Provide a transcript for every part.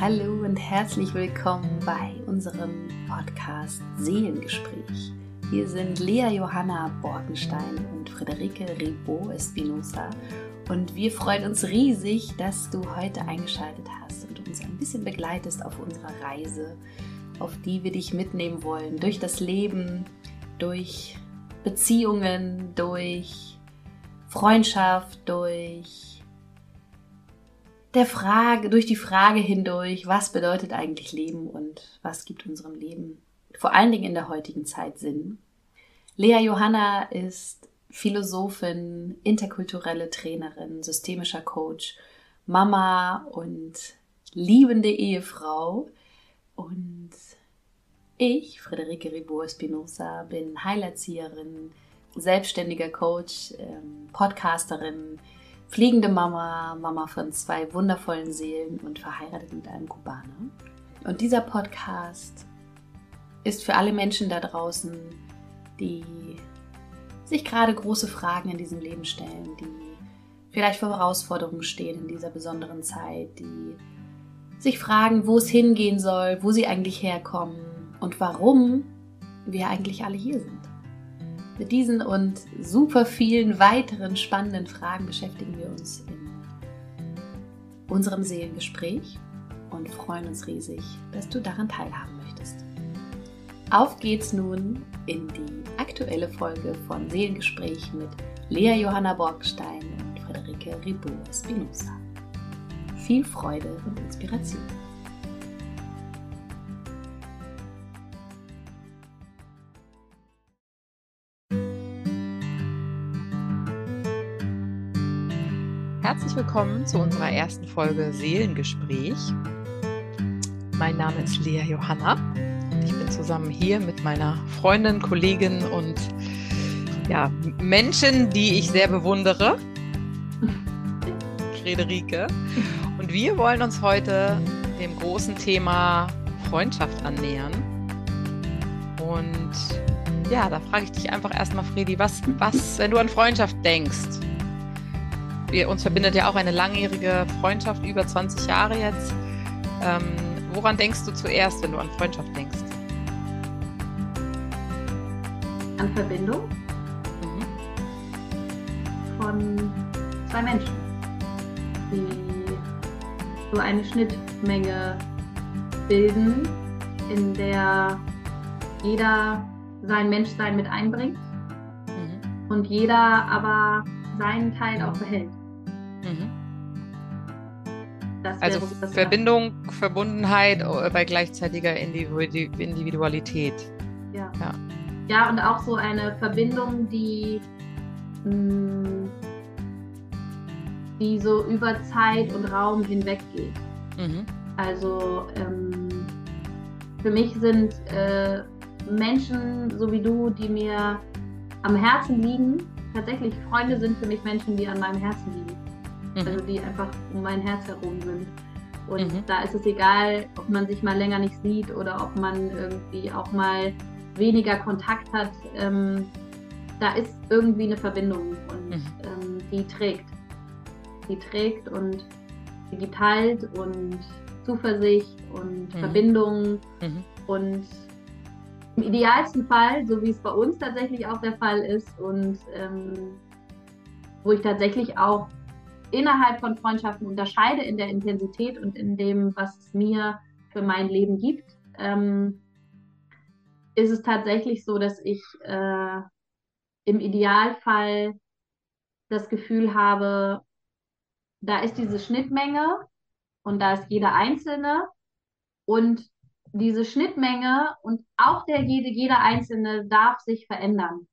Hallo und herzlich willkommen bei unserem Podcast Seelengespräch. Hier sind Lea Johanna Borkenstein und Friederike Ribot Espinosa und wir freuen uns riesig, dass du heute eingeschaltet hast und uns ein bisschen begleitest auf unserer Reise, auf die wir dich mitnehmen wollen, durch das Leben, durch Beziehungen, durch Freundschaft, durch der Frage, durch die Frage hindurch, was bedeutet eigentlich Leben und was gibt unserem Leben vor allen Dingen in der heutigen Zeit Sinn. Lea Johanna ist Philosophin, interkulturelle Trainerin, systemischer Coach, Mama und liebende Ehefrau. Und ich, Friederike Ribot Espinosa, bin Heilerzieherin, selbstständiger Coach, ähm, Podcasterin, fliegende Mama, Mama von zwei wundervollen Seelen und verheiratet mit einem Kubaner. Und dieser Podcast ist für alle Menschen da draußen, die sich gerade große Fragen in diesem Leben stellen, die vielleicht vor Herausforderungen stehen in dieser besonderen Zeit, die sich fragen, wo es hingehen soll, wo sie eigentlich herkommen und warum wir eigentlich alle hier sind. Mit diesen und super vielen weiteren spannenden Fragen beschäftigen wir uns in unserem Seelengespräch und freuen uns riesig, dass du daran teilhaben möchtest. Auf geht's nun in die aktuelle Folge von Seelengespräch mit Lea Johanna Borgstein und Friederike Ribot Espinosa. Viel Freude und Inspiration. Herzlich willkommen zu unserer ersten Folge Seelengespräch. Mein Name ist Lea Johanna. Ich bin zusammen hier mit meiner Freundin, Kollegin und ja, Menschen, die ich sehr bewundere. Friederike. Und wir wollen uns heute dem großen Thema Freundschaft annähern. Und ja, da frage ich dich einfach erstmal, Fredi, was, was, wenn du an Freundschaft denkst, wir, uns verbindet ja auch eine langjährige Freundschaft, über 20 Jahre jetzt. Ähm, woran denkst du zuerst, wenn du an Freundschaft denkst? An Verbindung mhm. von zwei Menschen, die so eine Schnittmenge bilden, in der jeder sein Menschsein mit einbringt mhm. und jeder aber seinen Teil auch behält. Mhm. Also Verbindung, macht. Verbundenheit äh, bei gleichzeitiger Individualität. Ja. ja. Ja, und auch so eine Verbindung, die, mh, mm, die so über Zeit und Raum hinweg geht. Mhm. Also ähm, für mich sind äh, Menschen so wie du, die mir am Herzen liegen, tatsächlich Freunde sind für mich Menschen, die an meinem Herzen liegen. Mhm. Also die einfach um mein Herz herum sind. Und mhm. da ist es egal, ob man sich mal länger nicht sieht oder ob man irgendwie auch mal weniger Kontakt hat. Ähm, da ist irgendwie eine Verbindung und mhm. ähm, die trägt. Die trägt und die gibt Halt und Zuversicht und mhm. Verbindung mhm. und im idealsten Fall, so wie es bei uns tatsächlich auch der Fall ist und ähm, wo ich tatsächlich auch innerhalb von Freundschaften unterscheide in der Intensität und in dem, was es mir für mein Leben gibt, ähm, ist es tatsächlich so, dass ich äh, im Idealfall das Gefühl habe, da ist diese Schnittmenge und da ist jeder Einzelne und diese Schnittmenge und auch der jede, jeder Einzelne darf sich verändern.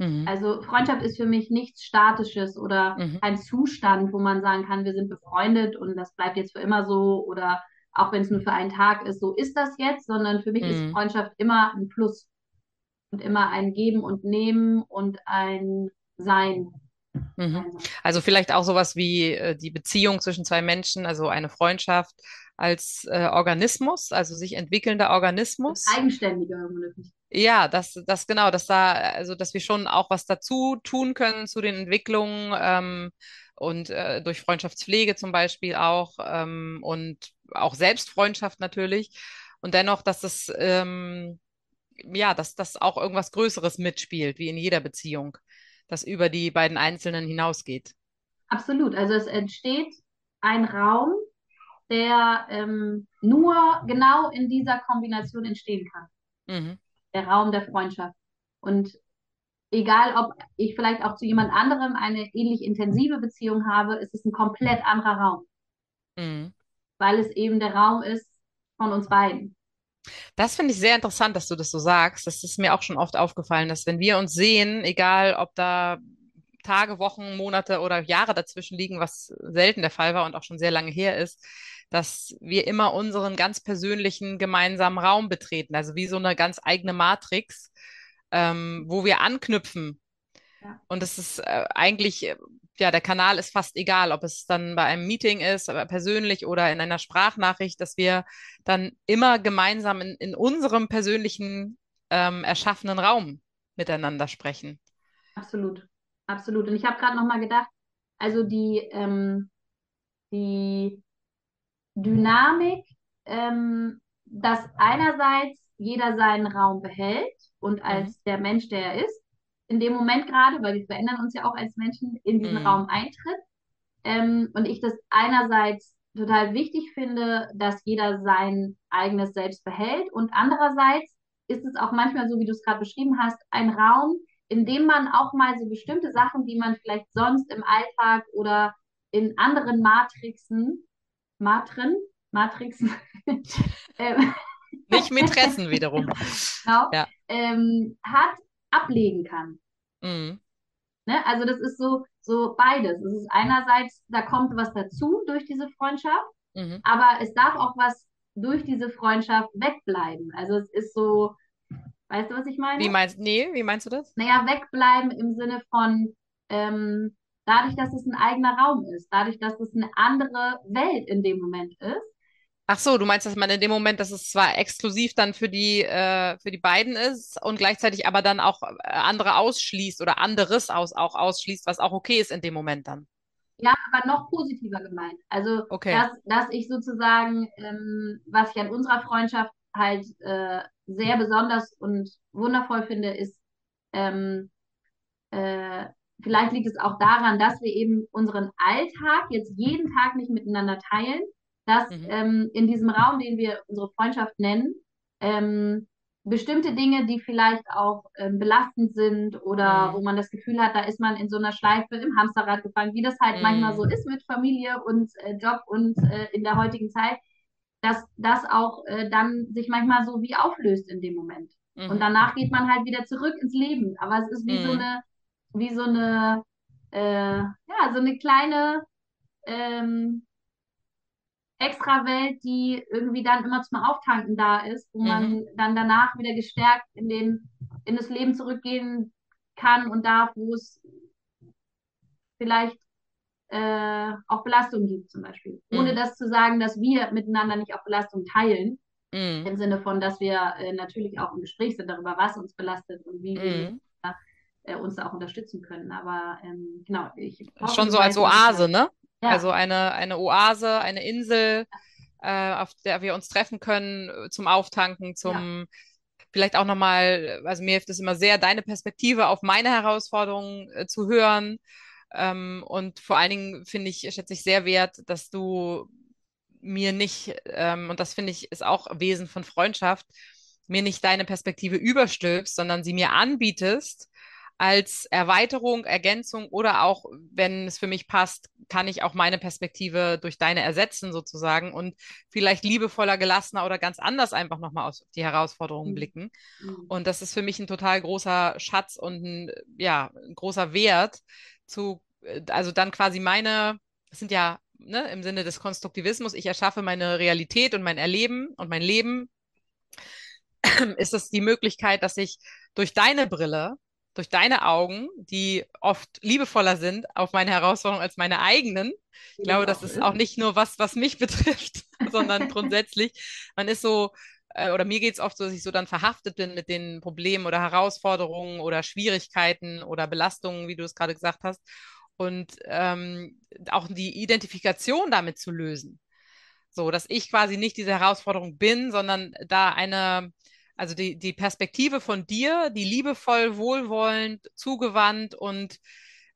Mhm. Also Freundschaft ist für mich nichts Statisches oder mhm. ein Zustand, wo man sagen kann, wir sind befreundet und das bleibt jetzt für immer so oder auch wenn es nur für einen Tag ist, so ist das jetzt, sondern für mich mhm. ist Freundschaft immer ein Plus und immer ein Geben und Nehmen und ein Sein. Mhm. Also vielleicht auch sowas wie äh, die Beziehung zwischen zwei Menschen, also eine Freundschaft als äh, Organismus, also sich entwickelnder Organismus. Eigenständiger Organismus. Ja, das, das genau, dass da, also dass wir schon auch was dazu tun können zu den Entwicklungen ähm, und äh, durch Freundschaftspflege zum Beispiel auch ähm, und auch Selbstfreundschaft natürlich. Und dennoch, dass es, ähm, ja, dass das auch irgendwas Größeres mitspielt, wie in jeder Beziehung, das über die beiden Einzelnen hinausgeht. Absolut. Also es entsteht ein Raum, der ähm, nur genau in dieser Kombination entstehen kann. Mhm. Der Raum der Freundschaft. Und egal, ob ich vielleicht auch zu jemand anderem eine ähnlich intensive Beziehung habe, ist es ein komplett anderer Raum. Mhm. Weil es eben der Raum ist von uns beiden. Das finde ich sehr interessant, dass du das so sagst. Das ist mir auch schon oft aufgefallen, dass wenn wir uns sehen, egal ob da Tage, Wochen, Monate oder Jahre dazwischen liegen, was selten der Fall war und auch schon sehr lange her ist, dass wir immer unseren ganz persönlichen gemeinsamen Raum betreten, also wie so eine ganz eigene Matrix, ähm, wo wir anknüpfen. Ja. Und es ist äh, eigentlich, äh, ja, der Kanal ist fast egal, ob es dann bei einem Meeting ist, aber persönlich oder in einer Sprachnachricht, dass wir dann immer gemeinsam in, in unserem persönlichen ähm, erschaffenen Raum miteinander sprechen. Absolut, absolut. Und ich habe gerade noch mal gedacht, also die, ähm, die Dynamik, ähm, dass einerseits jeder seinen Raum behält und als Mhm. der Mensch, der er ist, in dem Moment gerade, weil wir verändern uns ja auch als Menschen, in diesen Mhm. Raum eintritt. Ähm, und ich das einerseits total wichtig finde, dass jeder sein eigenes Selbst behält und andererseits ist es auch manchmal so, wie du es gerade beschrieben hast, ein Raum, in dem man auch mal so bestimmte Sachen, die man vielleicht sonst im Alltag oder in anderen Matrixen Matren, Matrixen, ähm, Nicht Mätressen wiederum. genau, Ja. ähm, hat, ablegen kann. Mhm. Ne? Also das ist so, so beides. Es ist einerseits, da kommt was dazu durch diese Freundschaft, Mhm. aber es darf auch was durch diese Freundschaft wegbleiben. Also es ist so, weißt du, was ich meine? Wie meinst, nee, wie meinst du das? Naja, wegbleiben im Sinne von ähm, dadurch, dass es ein eigener Raum ist, dadurch, dass es eine andere Welt in dem Moment ist. Ach so, du meinst, dass man in dem Moment, dass es zwar exklusiv dann für die, äh, für die beiden ist und gleichzeitig aber dann auch äh, andere ausschließt oder anderes aus, auch ausschließt, was auch okay ist in dem Moment dann. Ja, aber noch positiver gemeint. Also, Okay. dass, dass ich sozusagen, ähm, was ich an unserer Freundschaft halt äh, sehr besonders und wundervoll finde, ist, ähm, äh, vielleicht liegt es auch daran, dass wir eben unseren Alltag jetzt jeden Tag nicht miteinander teilen, dass Mhm. ähm, in diesem Raum, den wir unsere Freundschaft nennen, ähm, bestimmte Dinge, die vielleicht auch ähm, belastend sind oder Mhm. wo man das Gefühl hat, da ist man in so einer Schleife im Hamsterrad gefangen, wie das halt manchmal Mhm. so ist mit Familie und äh, Job und äh, in der heutigen Zeit, dass das auch äh, dann sich manchmal so wie auflöst in dem Moment. Und Mhm. danach geht man halt wieder zurück ins Leben. Aber es ist wie so Mhm. eine, wie so eine, äh, ja, so eine kleine ähm, Extrawelt, die irgendwie dann immer zum Auftanken da ist, wo Mhm. man dann danach wieder gestärkt in den, in das Leben zurückgehen kann und darf, wo es vielleicht äh, auch Belastung gibt, zum Beispiel. Ohne Mhm. das zu sagen, dass wir miteinander nicht auch Belastung teilen, Mhm. im Sinne von, dass wir äh, natürlich auch im Gespräch sind darüber, was uns belastet und wie wir Mhm. Äh, uns da auch unterstützen können. Aber ähm, genau, ich hoffe, Schon so als Oase, ne? Ja, Also eine, eine Oase, eine Insel, äh, auf der wir uns treffen können äh, zum Auftanken, zum vielleicht auch nochmal, also mir hilft es immer sehr, deine Perspektive auf meine Herausforderungen äh, zu hören. Ähm, und vor allen Dingen finde ich, schätze ich sehr wert, dass du mir nicht, ähm, und das finde ich ist auch Wesen von Freundschaft, mir nicht deine Perspektive überstülpst, sondern sie mir anbietest als Erweiterung, Ergänzung oder auch, wenn es für mich passt, kann ich auch meine Perspektive durch deine ersetzen sozusagen und vielleicht liebevoller, gelassener oder ganz anders einfach nochmal auf die Herausforderungen Mhm. blicken. Mhm. Und das ist für mich ein total großer Schatz und ein, ja, ein großer Wert zu, äh, also dann quasi meine, das sind ja ne, im Sinne des Konstruktivismus, ich erschaffe meine Realität und mein Erleben und mein Leben, ist es die Möglichkeit, dass ich durch deine Brille, durch deine Augen, die oft liebevoller sind auf meine Herausforderungen als meine eigenen, ich glaube, das ist auch nicht nur was, was mich betrifft, sondern grundsätzlich, man ist so, äh, oder mir geht es oft so, dass ich so dann verhaftet bin mit den Problemen oder Herausforderungen oder Schwierigkeiten oder Belastungen, wie du es gerade gesagt hast. Und ähm, auch die Identifikation damit zu lösen. So, dass ich quasi nicht diese Herausforderung bin, sondern da eine, also die, die Perspektive von dir, die liebevoll, wohlwollend, zugewandt und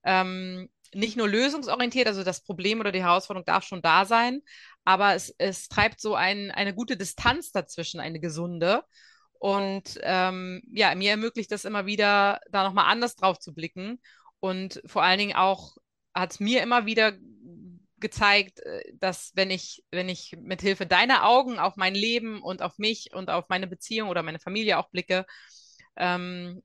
ähm, nicht nur lösungsorientiert, also das Problem oder die Herausforderung darf schon da sein, aber es, es treibt so ein, eine gute Distanz dazwischen, eine gesunde. Und ähm, ja, mir ermöglicht das immer wieder, da nochmal anders drauf zu blicken. Und vor allen Dingen auch hat es mir immer wieder gezeigt, äh, dass wenn ich, wenn ich mit Hilfe deiner Augen auf mein Leben und auf mich und auf meine Beziehung oder meine Familie auch blicke, ähm,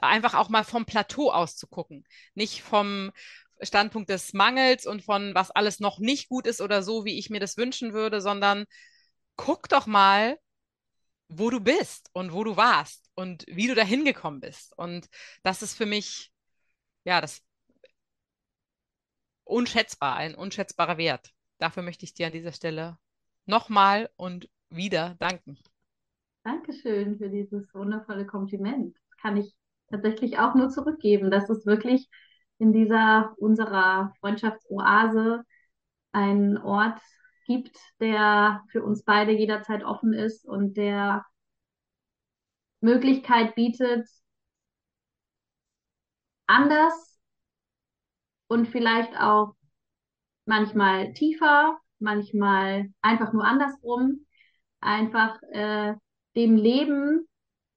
einfach auch mal vom Plateau aus zu gucken. Nicht vom Standpunkt des Mangels und von was alles noch nicht gut ist oder so, wie ich mir das wünschen würde, sondern guck doch mal, wo du bist und wo du warst und wie du da hingekommen bist. Und das ist für mich, ja, das unschätzbar, ein unschätzbarer Wert. Dafür möchte ich dir an dieser Stelle nochmal und wieder danken. Dankeschön für dieses wundervolle Kompliment. Das kann ich tatsächlich auch nur zurückgeben. Das ist wirklich in dieser unserer Freundschaftsoase ein Ort gibt, der für uns beide jederzeit offen ist und der Möglichkeit bietet, anders und vielleicht auch manchmal tiefer, manchmal einfach nur andersrum, einfach äh, dem Leben,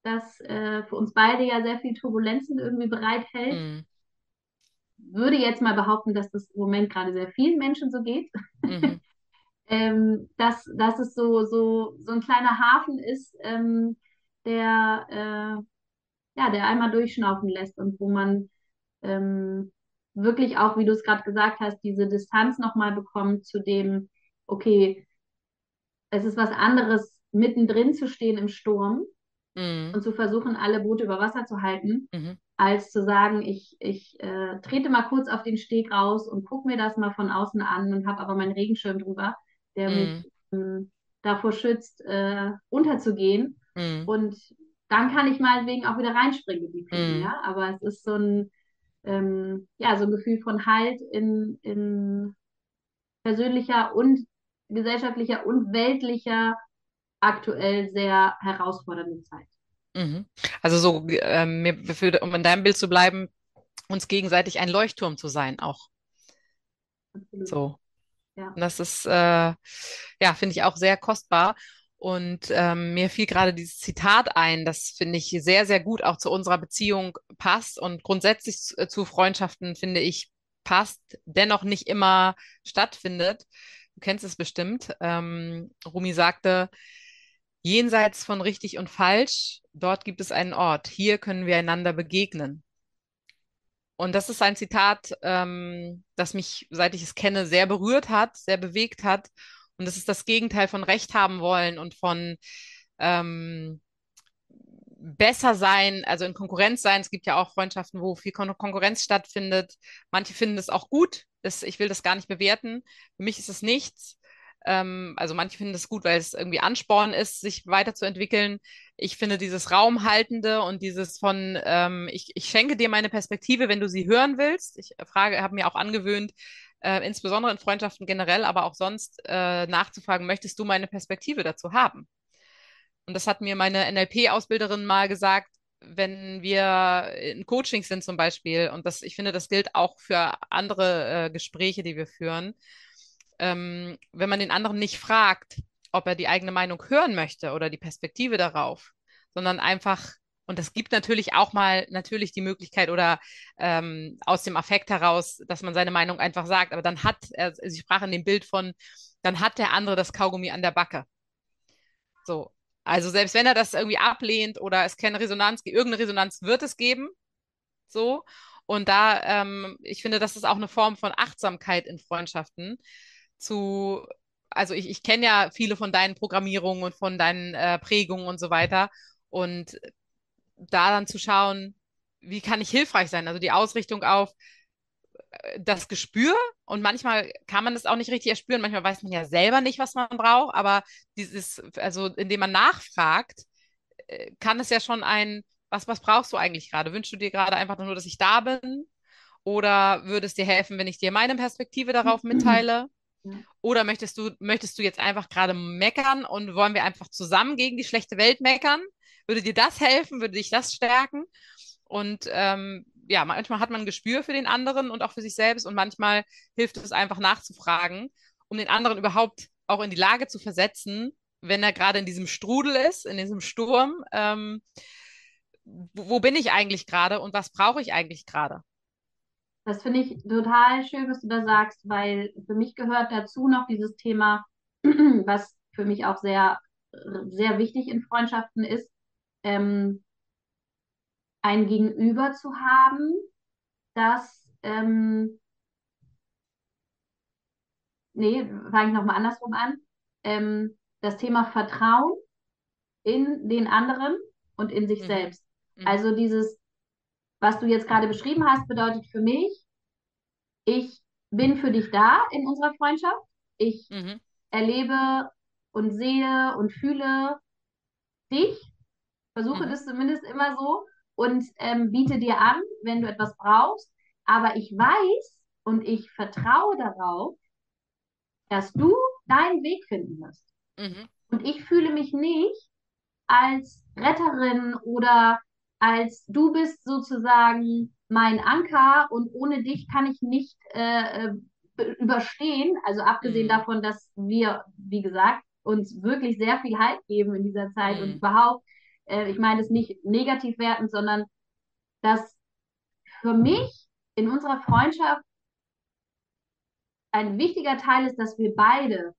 das äh, für uns beide ja sehr viel Turbulenzen irgendwie bereithält. Mm. Würde jetzt mal behaupten, dass das im Moment gerade sehr vielen Menschen so geht. Mhm. ähm, dass, dass es so, so, so ein kleiner Hafen ist, ähm, der, äh, ja, der einmal durchschnaufen lässt und wo man ähm, wirklich auch, wie du es gerade gesagt hast, diese Distanz nochmal bekommt zu dem, okay, es ist was anderes, mittendrin zu stehen im Sturm mhm. und zu versuchen, alle Boote über Wasser zu halten, mhm. als zu sagen, ich, ich äh, trete mal kurz auf den Steg raus und gucke mir das mal von außen an und habe aber meinen Regenschirm drüber, der mhm. mich ähm, davor schützt, äh, unterzugehen. Mhm. Und dann kann ich meinetwegen auch wieder reinspringen, die Fliegen, mhm. ja. Aber es ist so ein, ähm, ja, so ein Gefühl von Halt in, in persönlicher und gesellschaftlicher und weltlicher aktuell sehr herausfordernde Zeit. Mhm. Also so, ähm, um in deinem Bild zu bleiben, uns gegenseitig ein Leuchtturm zu sein auch. Absolut. So. Ja. Und das ist, äh, ja, finde ich auch sehr kostbar. Und ähm, mir fiel gerade dieses Zitat ein, das finde ich sehr, sehr gut auch zu unserer Beziehung passt und grundsätzlich zu, äh, zu Freundschaften, finde ich, passt, dennoch nicht immer stattfindet. Du kennst es bestimmt. Ähm, Rumi sagte, jenseits von richtig und falsch, dort gibt es einen Ort. Hier können wir einander begegnen. Und das ist ein Zitat, ähm, das mich, seit ich es kenne, sehr berührt hat, sehr bewegt hat und das ist das Gegenteil von Recht haben wollen und von ähm, besser sein, also in Konkurrenz sein. Es gibt ja auch Freundschaften, wo viel Kon Konkurrenz stattfindet. Manche finden es auch gut. Das, ich will das gar nicht bewerten. Für mich ist es nichts. Ähm, also manche finden es gut, weil es irgendwie Ansporn ist, sich weiterzuentwickeln. Ich finde dieses Raumhaltende und dieses von, ähm, ich, ich schenke dir meine Perspektive, wenn du sie hören willst. Ich frage, habe mir auch angewöhnt, äh, insbesondere in Freundschaften generell, aber auch sonst äh, nachzufragen, möchtest du meine Perspektive dazu haben? Und das hat mir meine NLP-Ausbilderin mal gesagt, wenn wir in Coachings sind zum Beispiel, und das, ich finde, das gilt auch für andere äh, Gespräche, die wir führen, ähm, wenn man den anderen nicht fragt, ob er die eigene Meinung hören möchte oder die Perspektive darauf, sondern einfach und das gibt natürlich auch mal natürlich die Möglichkeit oder ähm, aus dem Affekt heraus, dass man seine Meinung einfach sagt. Aber dann hat, er, sie sprach in dem Bild von, dann hat der andere das Kaugummi an der Backe. So. Also selbst wenn er das irgendwie ablehnt oder es keine Resonanz, irgendeine Resonanz wird es geben. So. Und da, ähm, ich finde, das ist auch eine Form von Achtsamkeit in Freundschaften. Zu, also ich, ich kenne ja viele von deinen Programmierungen und von deinen äh, Prägungen und so weiter. Und da dann zu schauen, wie kann ich hilfreich sein? Also die Ausrichtung auf äh, das Gespür und manchmal kann man das auch nicht richtig erspüren, manchmal weiß man ja selber nicht, was man braucht, aber dieses, also indem man nachfragt, äh, kann es ja schon ein, was, was brauchst du eigentlich gerade? Wünschst du dir gerade einfach nur, dass ich da bin? Oder würde es dir helfen, wenn ich dir meine Perspektive darauf mitteile? Oder möchtest du, möchtest du jetzt einfach gerade meckern und wollen wir einfach zusammen gegen die schlechte Welt meckern? Würde dir das helfen? Würde dich das stärken? Und ähm, ja, manchmal hat man ein Gespür für den anderen und auch für sich selbst und manchmal hilft es einfach nachzufragen, um den anderen überhaupt auch in die Lage zu versetzen, wenn er gerade in diesem Strudel ist, in diesem Sturm. Ähm, wo, bin ich eigentlich gerade und was brauche ich eigentlich gerade? Das finde ich total schön, was du da sagst, weil für mich gehört dazu noch dieses Thema, was für mich auch sehr, sehr wichtig in Freundschaften ist, ähm, ein Gegenüber zu haben, das, ähm, nee, fange ich nochmal andersrum an, ähm, das Thema Vertrauen in den anderen und in sich mhm. selbst. Mhm. Also dieses, was du jetzt gerade beschrieben hast, bedeutet für mich, ich bin für dich da in unserer Freundschaft. Ich mhm. erlebe und sehe und fühle dich, versuche mhm. das zumindest immer so und ähm, biete dir an, wenn du etwas brauchst. Aber ich weiß und ich vertraue darauf, dass du deinen Weg finden wirst. Mhm. Und ich fühle mich nicht als Retterin oder als du bist sozusagen mein Anker und ohne dich kann ich nicht äh, äh überstehen. Also abgesehen mhm. davon, dass wir, wie gesagt, uns wirklich sehr viel Halt geben in dieser Zeit mhm. und überhaupt, äh, ich meine es nicht negativ werten, sondern dass für mich in unserer Freundschaft ein wichtiger Teil ist, dass wir beide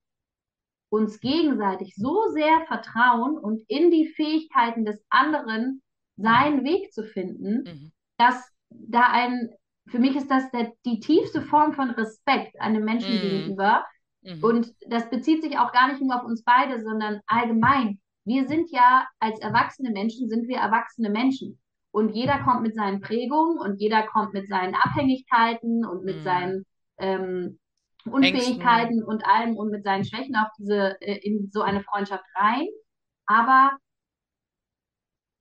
uns gegenseitig so sehr vertrauen und in die Fähigkeiten des anderen seinen Weg zu finden, mhm. dass da ein, für mich ist das der, die tiefste Form von Respekt einem Menschen mhm. gegenüber. Mhm. Und das bezieht sich auch gar nicht nur auf uns beide, sondern allgemein. Wir sind ja als erwachsene Menschen, sind wir erwachsene Menschen. Und jeder kommt mit seinen Prägungen und jeder kommt mit seinen Abhängigkeiten und mit mhm. seinen ähm, Unfähigkeiten Ängsten. und allem und mit seinen Schwächen auf diese, äh, in so eine Freundschaft rein. Aber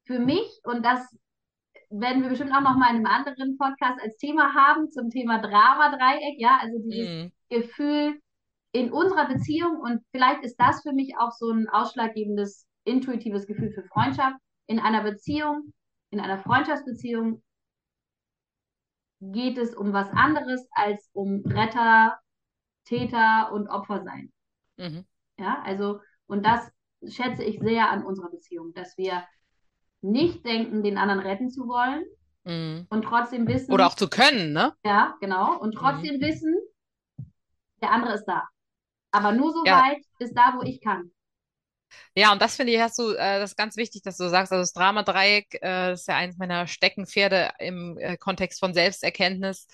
für mich, und das werden wir bestimmt auch noch mal in einem anderen Podcast als Thema haben, zum Thema Drama-Dreieck, ja, also dieses mm. Gefühl in unserer Beziehung und vielleicht ist das für mich auch so ein ausschlaggebendes, intuitives Gefühl für Freundschaft. In einer Beziehung, in einer Freundschaftsbeziehung geht es um was anderes als um Retter, Täter und Opfer sein. Mhm. Ja, also, und das schätze ich sehr an unserer Beziehung, dass wir nicht denken, den anderen retten zu wollen mhm. und trotzdem wissen. Oder auch zu können, ne? Ja, genau. Und trotzdem mhm. wissen, der andere ist da. Aber nur so ja. weit bis da, wo ich kann. Ja, und das finde ich, hast du, äh, das ist ganz wichtig, dass du sagst, also das Drama-Dreieck, äh, ist ja eines meiner Steckenpferde im äh, Kontext von Selbsterkenntnis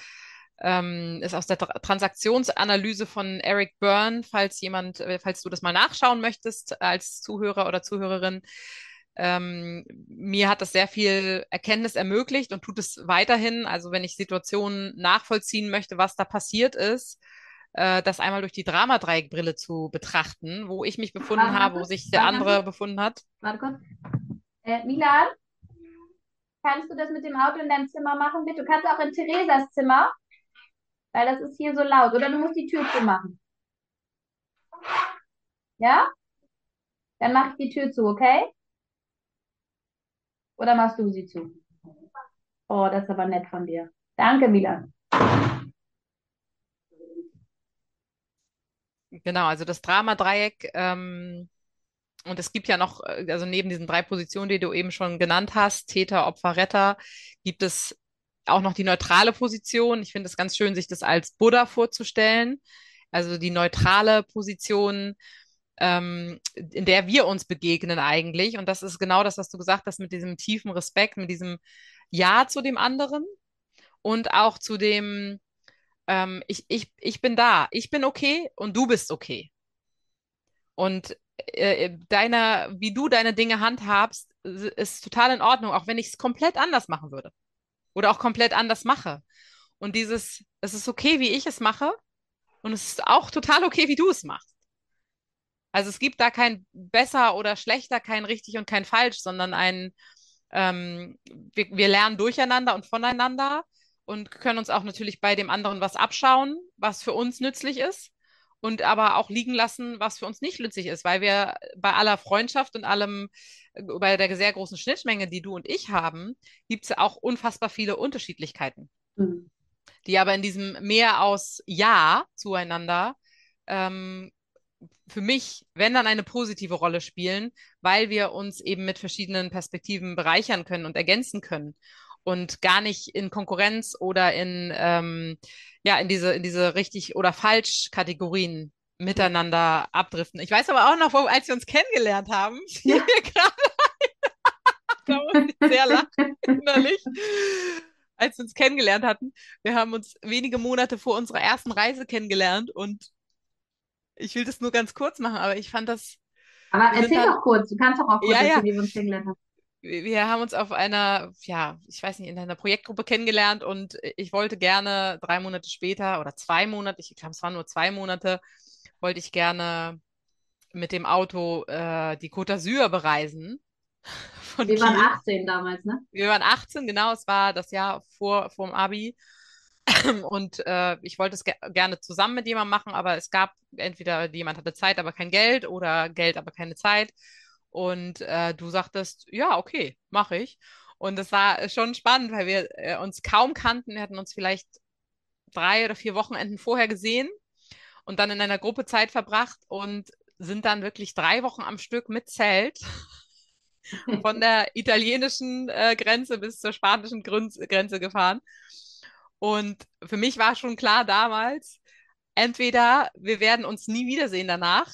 ähm, ist aus der Tra Transaktionsanalyse von Eric Byrne, falls jemand, äh, falls du das mal nachschauen möchtest als Zuhörer oder Zuhörerin. Ähm, mir hat das sehr viel Erkenntnis ermöglicht und tut es weiterhin. Also wenn ich Situationen nachvollziehen möchte, was da passiert ist, äh, das einmal durch die Dramadreieckbrille zu betrachten, wo ich mich befunden warte, habe, wo sich der andere kurz. befunden hat. Warte kurz. Äh, Milan, kannst du das mit dem Auto in deinem Zimmer machen, bitte? Du kannst auch in Theresas Zimmer. Weil das ist hier so laut. Oder du musst die Tür zumachen. Ja? Dann mache ich die Tür zu, okay? Oder machst du sie zu? Oh, das ist aber nett von dir. Danke, Milan. Genau, also das Drama-Dreieck. Ähm, und es gibt ja noch, äh, also neben diesen drei Positionen, die du eben schon genannt hast, Täter, Opfer, Retter, gibt es auch noch die neutrale Position. Ich finde es ganz schön, sich das als Buddha vorzustellen. Also die neutrale Position, ähm, in der wir uns begegnen eigentlich. Und das ist genau das, was du gesagt hast, mit diesem tiefen Respekt, mit diesem Ja zu dem anderen und auch zu dem, ähm, ich, ich, ich bin da, ich bin okay und du bist okay. Und äh, deine, wie du deine Dinge handhabst, ist total in Ordnung, auch wenn ich es komplett anders machen würde oder auch komplett anders mache. Und dieses, es ist okay, wie ich es mache und es ist auch total okay, wie du es machst. Also es gibt da kein besser oder schlechter, kein richtig und kein falsch, sondern ein, ähm, wir, wir lernen durcheinander und voneinander und können uns auch natürlich bei dem anderen was abschauen, was für uns nützlich ist. und aber auch liegen lassen, was für uns nicht nützlich ist, weil wir bei aller Freundschaft und allem, äh, bei der sehr großen Schnittmenge, die du und ich haben, gibt es auch unfassbar viele Unterschiedlichkeiten, mhm. die aber in diesem Mehr aus Ja zueinander ähm, für mich, wenn dann eine positive Rolle spielen, weil wir uns eben mit verschiedenen Perspektiven bereichern können und ergänzen können und gar nicht in Konkurrenz oder in ähm, ja in diese in diese richtig oder falsch Kategorien miteinander abdriften. Ich weiß aber auch noch, als wir uns kennengelernt haben, ja. gerade da muss ich sehr lachen innerlich. Als wir uns kennengelernt hatten, wir haben uns wenige Monate vor unserer ersten Reise kennengelernt und ich will das nur ganz kurz machen, aber ich fand das. Aber erzähl doch kurz, du kannst doch auch kurz ja, erzählen, ja. wie wir uns kennengelernt haben. Wir haben uns auf einer, ja, ich weiß nicht, in einer Projektgruppe kennengelernt und ich wollte gerne drei Monate später oder zwei Monate, ich glaube, es waren nur zwei Monate, wollte ich gerne mit dem Auto äh, die Côte d'Azur bereisen. wir Kiel. waren 18 damals, ne? Wir waren 18, genau, es war das Jahr vor, vor dem Abi. Und äh, ich wollte es ge gerne zusammen mit jemandem machen, aber es gab entweder jemand hatte Zeit, aber kein Geld oder Geld, aber keine Zeit. Und äh, du sagtest, ja, okay, mache ich. Und das war schon spannend, weil wir äh, uns kaum kannten. Wir hatten uns vielleicht drei oder vier Wochenenden vorher gesehen und dann in einer Gruppe Zeit verbracht und sind dann wirklich drei Wochen am Stück mit Zelt von der italienischen äh, Grenze bis zur spanischen Grün Grenze gefahren. Und für mich war schon klar damals, entweder wir werden uns nie wiedersehen danach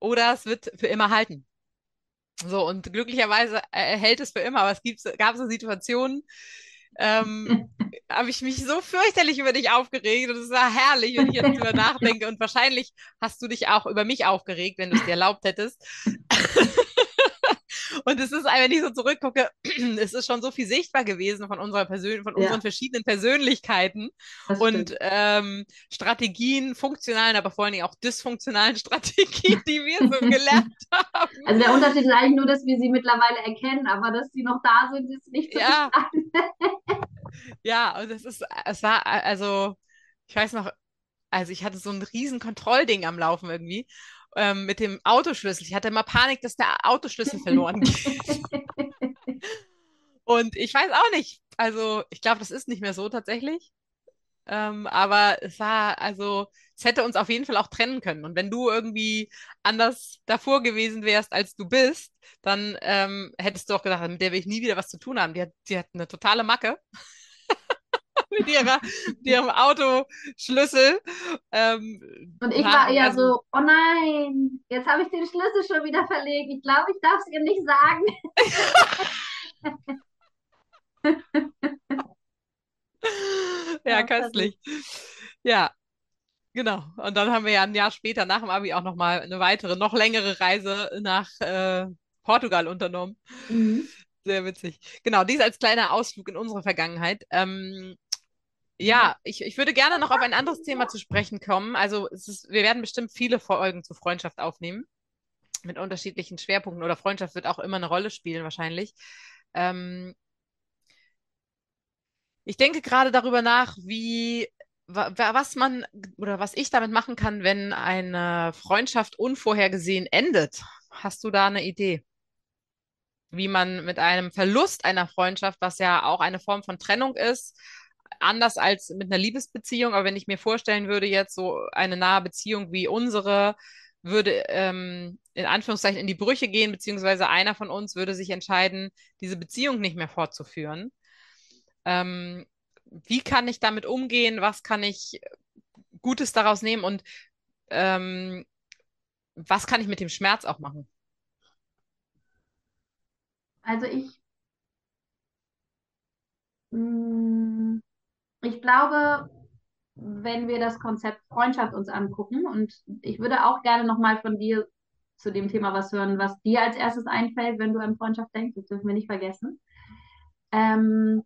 oder es wird für immer halten. So, und glücklicherweise äh, hält es für immer, aber es gibt, gab so Situationen, ähm, habe ich mich so fürchterlich über dich aufgeregt und es war herrlich, wenn ich jetzt drüber nachdenke. Und wahrscheinlich hast du dich auch über mich aufgeregt, wenn du es dir erlaubt hättest. Und es ist, wenn ich so zurückgucke, es ist schon so viel sichtbar gewesen von unserer Persön von unseren verschiedenen Persönlichkeiten und ähm, Strategien, funktionalen, aber vor allen Dingen auch dysfunktionalen Strategien, die wir so gelernt haben. Also der Unterschied ist eigentlich nur, dass wir sie mittlerweile erkennen, aber dass sie noch da sind, ist nicht so ja. ja, und es ist, es war, also, ich weiß noch, also ich hatte so ein riesen Kontrollding am Laufen irgendwie ähm, mit dem Autoschlüssel. Ich hatte immer Panik, dass der Autoschlüssel verloren geht. Und ich weiß auch nicht. Also, ich glaube, das ist nicht mehr so tatsächlich. Ähm, aber es war, also, es hätte uns auf jeden Fall auch trennen können. Und wenn du irgendwie anders davor gewesen wärst, als du bist, dann ähm, hättest du auch gedacht, mit der will ich nie wieder was zu tun haben. Die hat, die hat eine totale Macke. mit, ihrer, mit ihrem Autoschlüssel. Ähm, und ich war eher also, so, oh nein, jetzt habe ich den Schlüssel schon wieder verlegt. Ich glaube, ich darf es ihr nicht sagen. ja, köstlich. Ja, Genau. Und dann haben wir ja ein Jahr später nach dem Abi auch nochmal eine weitere, noch längere Reise nach äh, Portugal unternommen. Mhm. Sehr witzig. Genau, dies als kleiner Ausflug in unsere Vergangenheit. Ähm, ja, ich, ich würde gerne noch auf ein anderes Thema zu sprechen kommen. Also es ist, wir werden bestimmt viele Folgen zu Freundschaft aufnehmen mit unterschiedlichen Schwerpunkten oder Freundschaft wird auch immer eine Rolle spielen wahrscheinlich. Ähm, ich denke gerade darüber nach, wie was man oder was ich damit machen kann, wenn eine Freundschaft unvorhergesehen endet. Hast du da eine Idee? Wie man mit einem Verlust einer Freundschaft, was ja auch eine Form von Trennung ist, anders als mit einer Liebesbeziehung, aber wenn ich mir vorstellen würde, jetzt so eine nahe Beziehung wie unsere, würde ähm, in Anführungszeichen in die Brüche gehen, beziehungsweise einer von uns würde sich entscheiden, diese Beziehung nicht mehr fortzuführen. Ähm, wie kann ich damit umgehen? Was kann ich Gutes daraus nehmen? Und ähm, was kann ich mit dem Schmerz auch machen? Also ich mh, mm, ich glaube, wenn wir das Konzept Freundschaft uns angucken, und ich würde auch gerne nochmal von dir zu dem Thema was hören, was dir als erstes einfällt, wenn du an Freundschaft denkst, das dürfen wir nicht vergessen, ähm,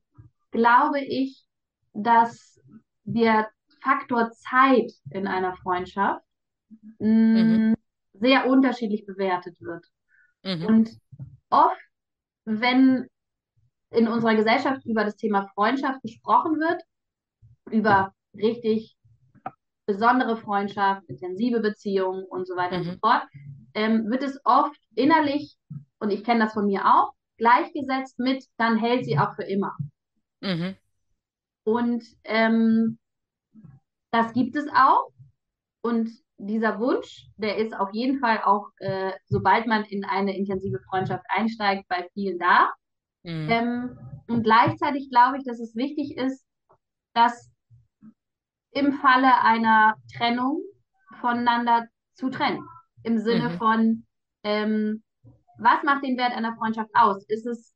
glaube ich, dass der Faktor Zeit in einer Freundschaft mh, mhm. sehr unterschiedlich bewertet wird. Mhm. Und oft, wenn in unserer Gesellschaft über das Thema Freundschaft gesprochen wird, über richtig besondere Freundschaft, intensive Beziehung und so weiter mhm. und so fort, ähm, wird es oft innerlich, und ich kenne das von mir auch, gleichgesetzt mit, dann hält sie auch für immer. Mhm. Und ähm, das gibt es auch. Und dieser Wunsch, der ist auf jeden Fall auch, äh, sobald man in eine intensive Freundschaft einsteigt, bei vielen da. Mhm. Ähm, und gleichzeitig glaube ich, dass es wichtig ist, dass im Falle einer Trennung voneinander zu trennen. Im Sinne mhm. von, ähm, was macht den Wert einer Freundschaft aus? Ist es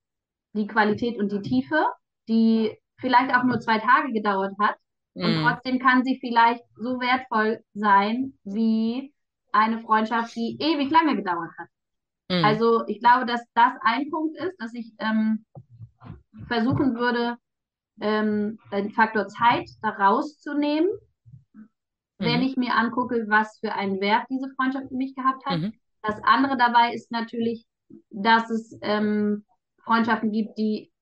die Qualität und die Tiefe, die vielleicht auch nur zwei Tage gedauert hat? Und mhm. trotzdem kann sie vielleicht so wertvoll sein wie eine Freundschaft, die ewig lange gedauert hat. Mhm. Also ich glaube, dass das ein Punkt ist, dass ich ähm, versuchen würde, ähm, den Faktor Zeit da rauszunehmen, mhm. wenn ich mir angucke, was für einen Wert diese Freundschaft für mich gehabt hat. Mhm. Das andere dabei ist natürlich, dass es ähm, Freundschaften gibt, die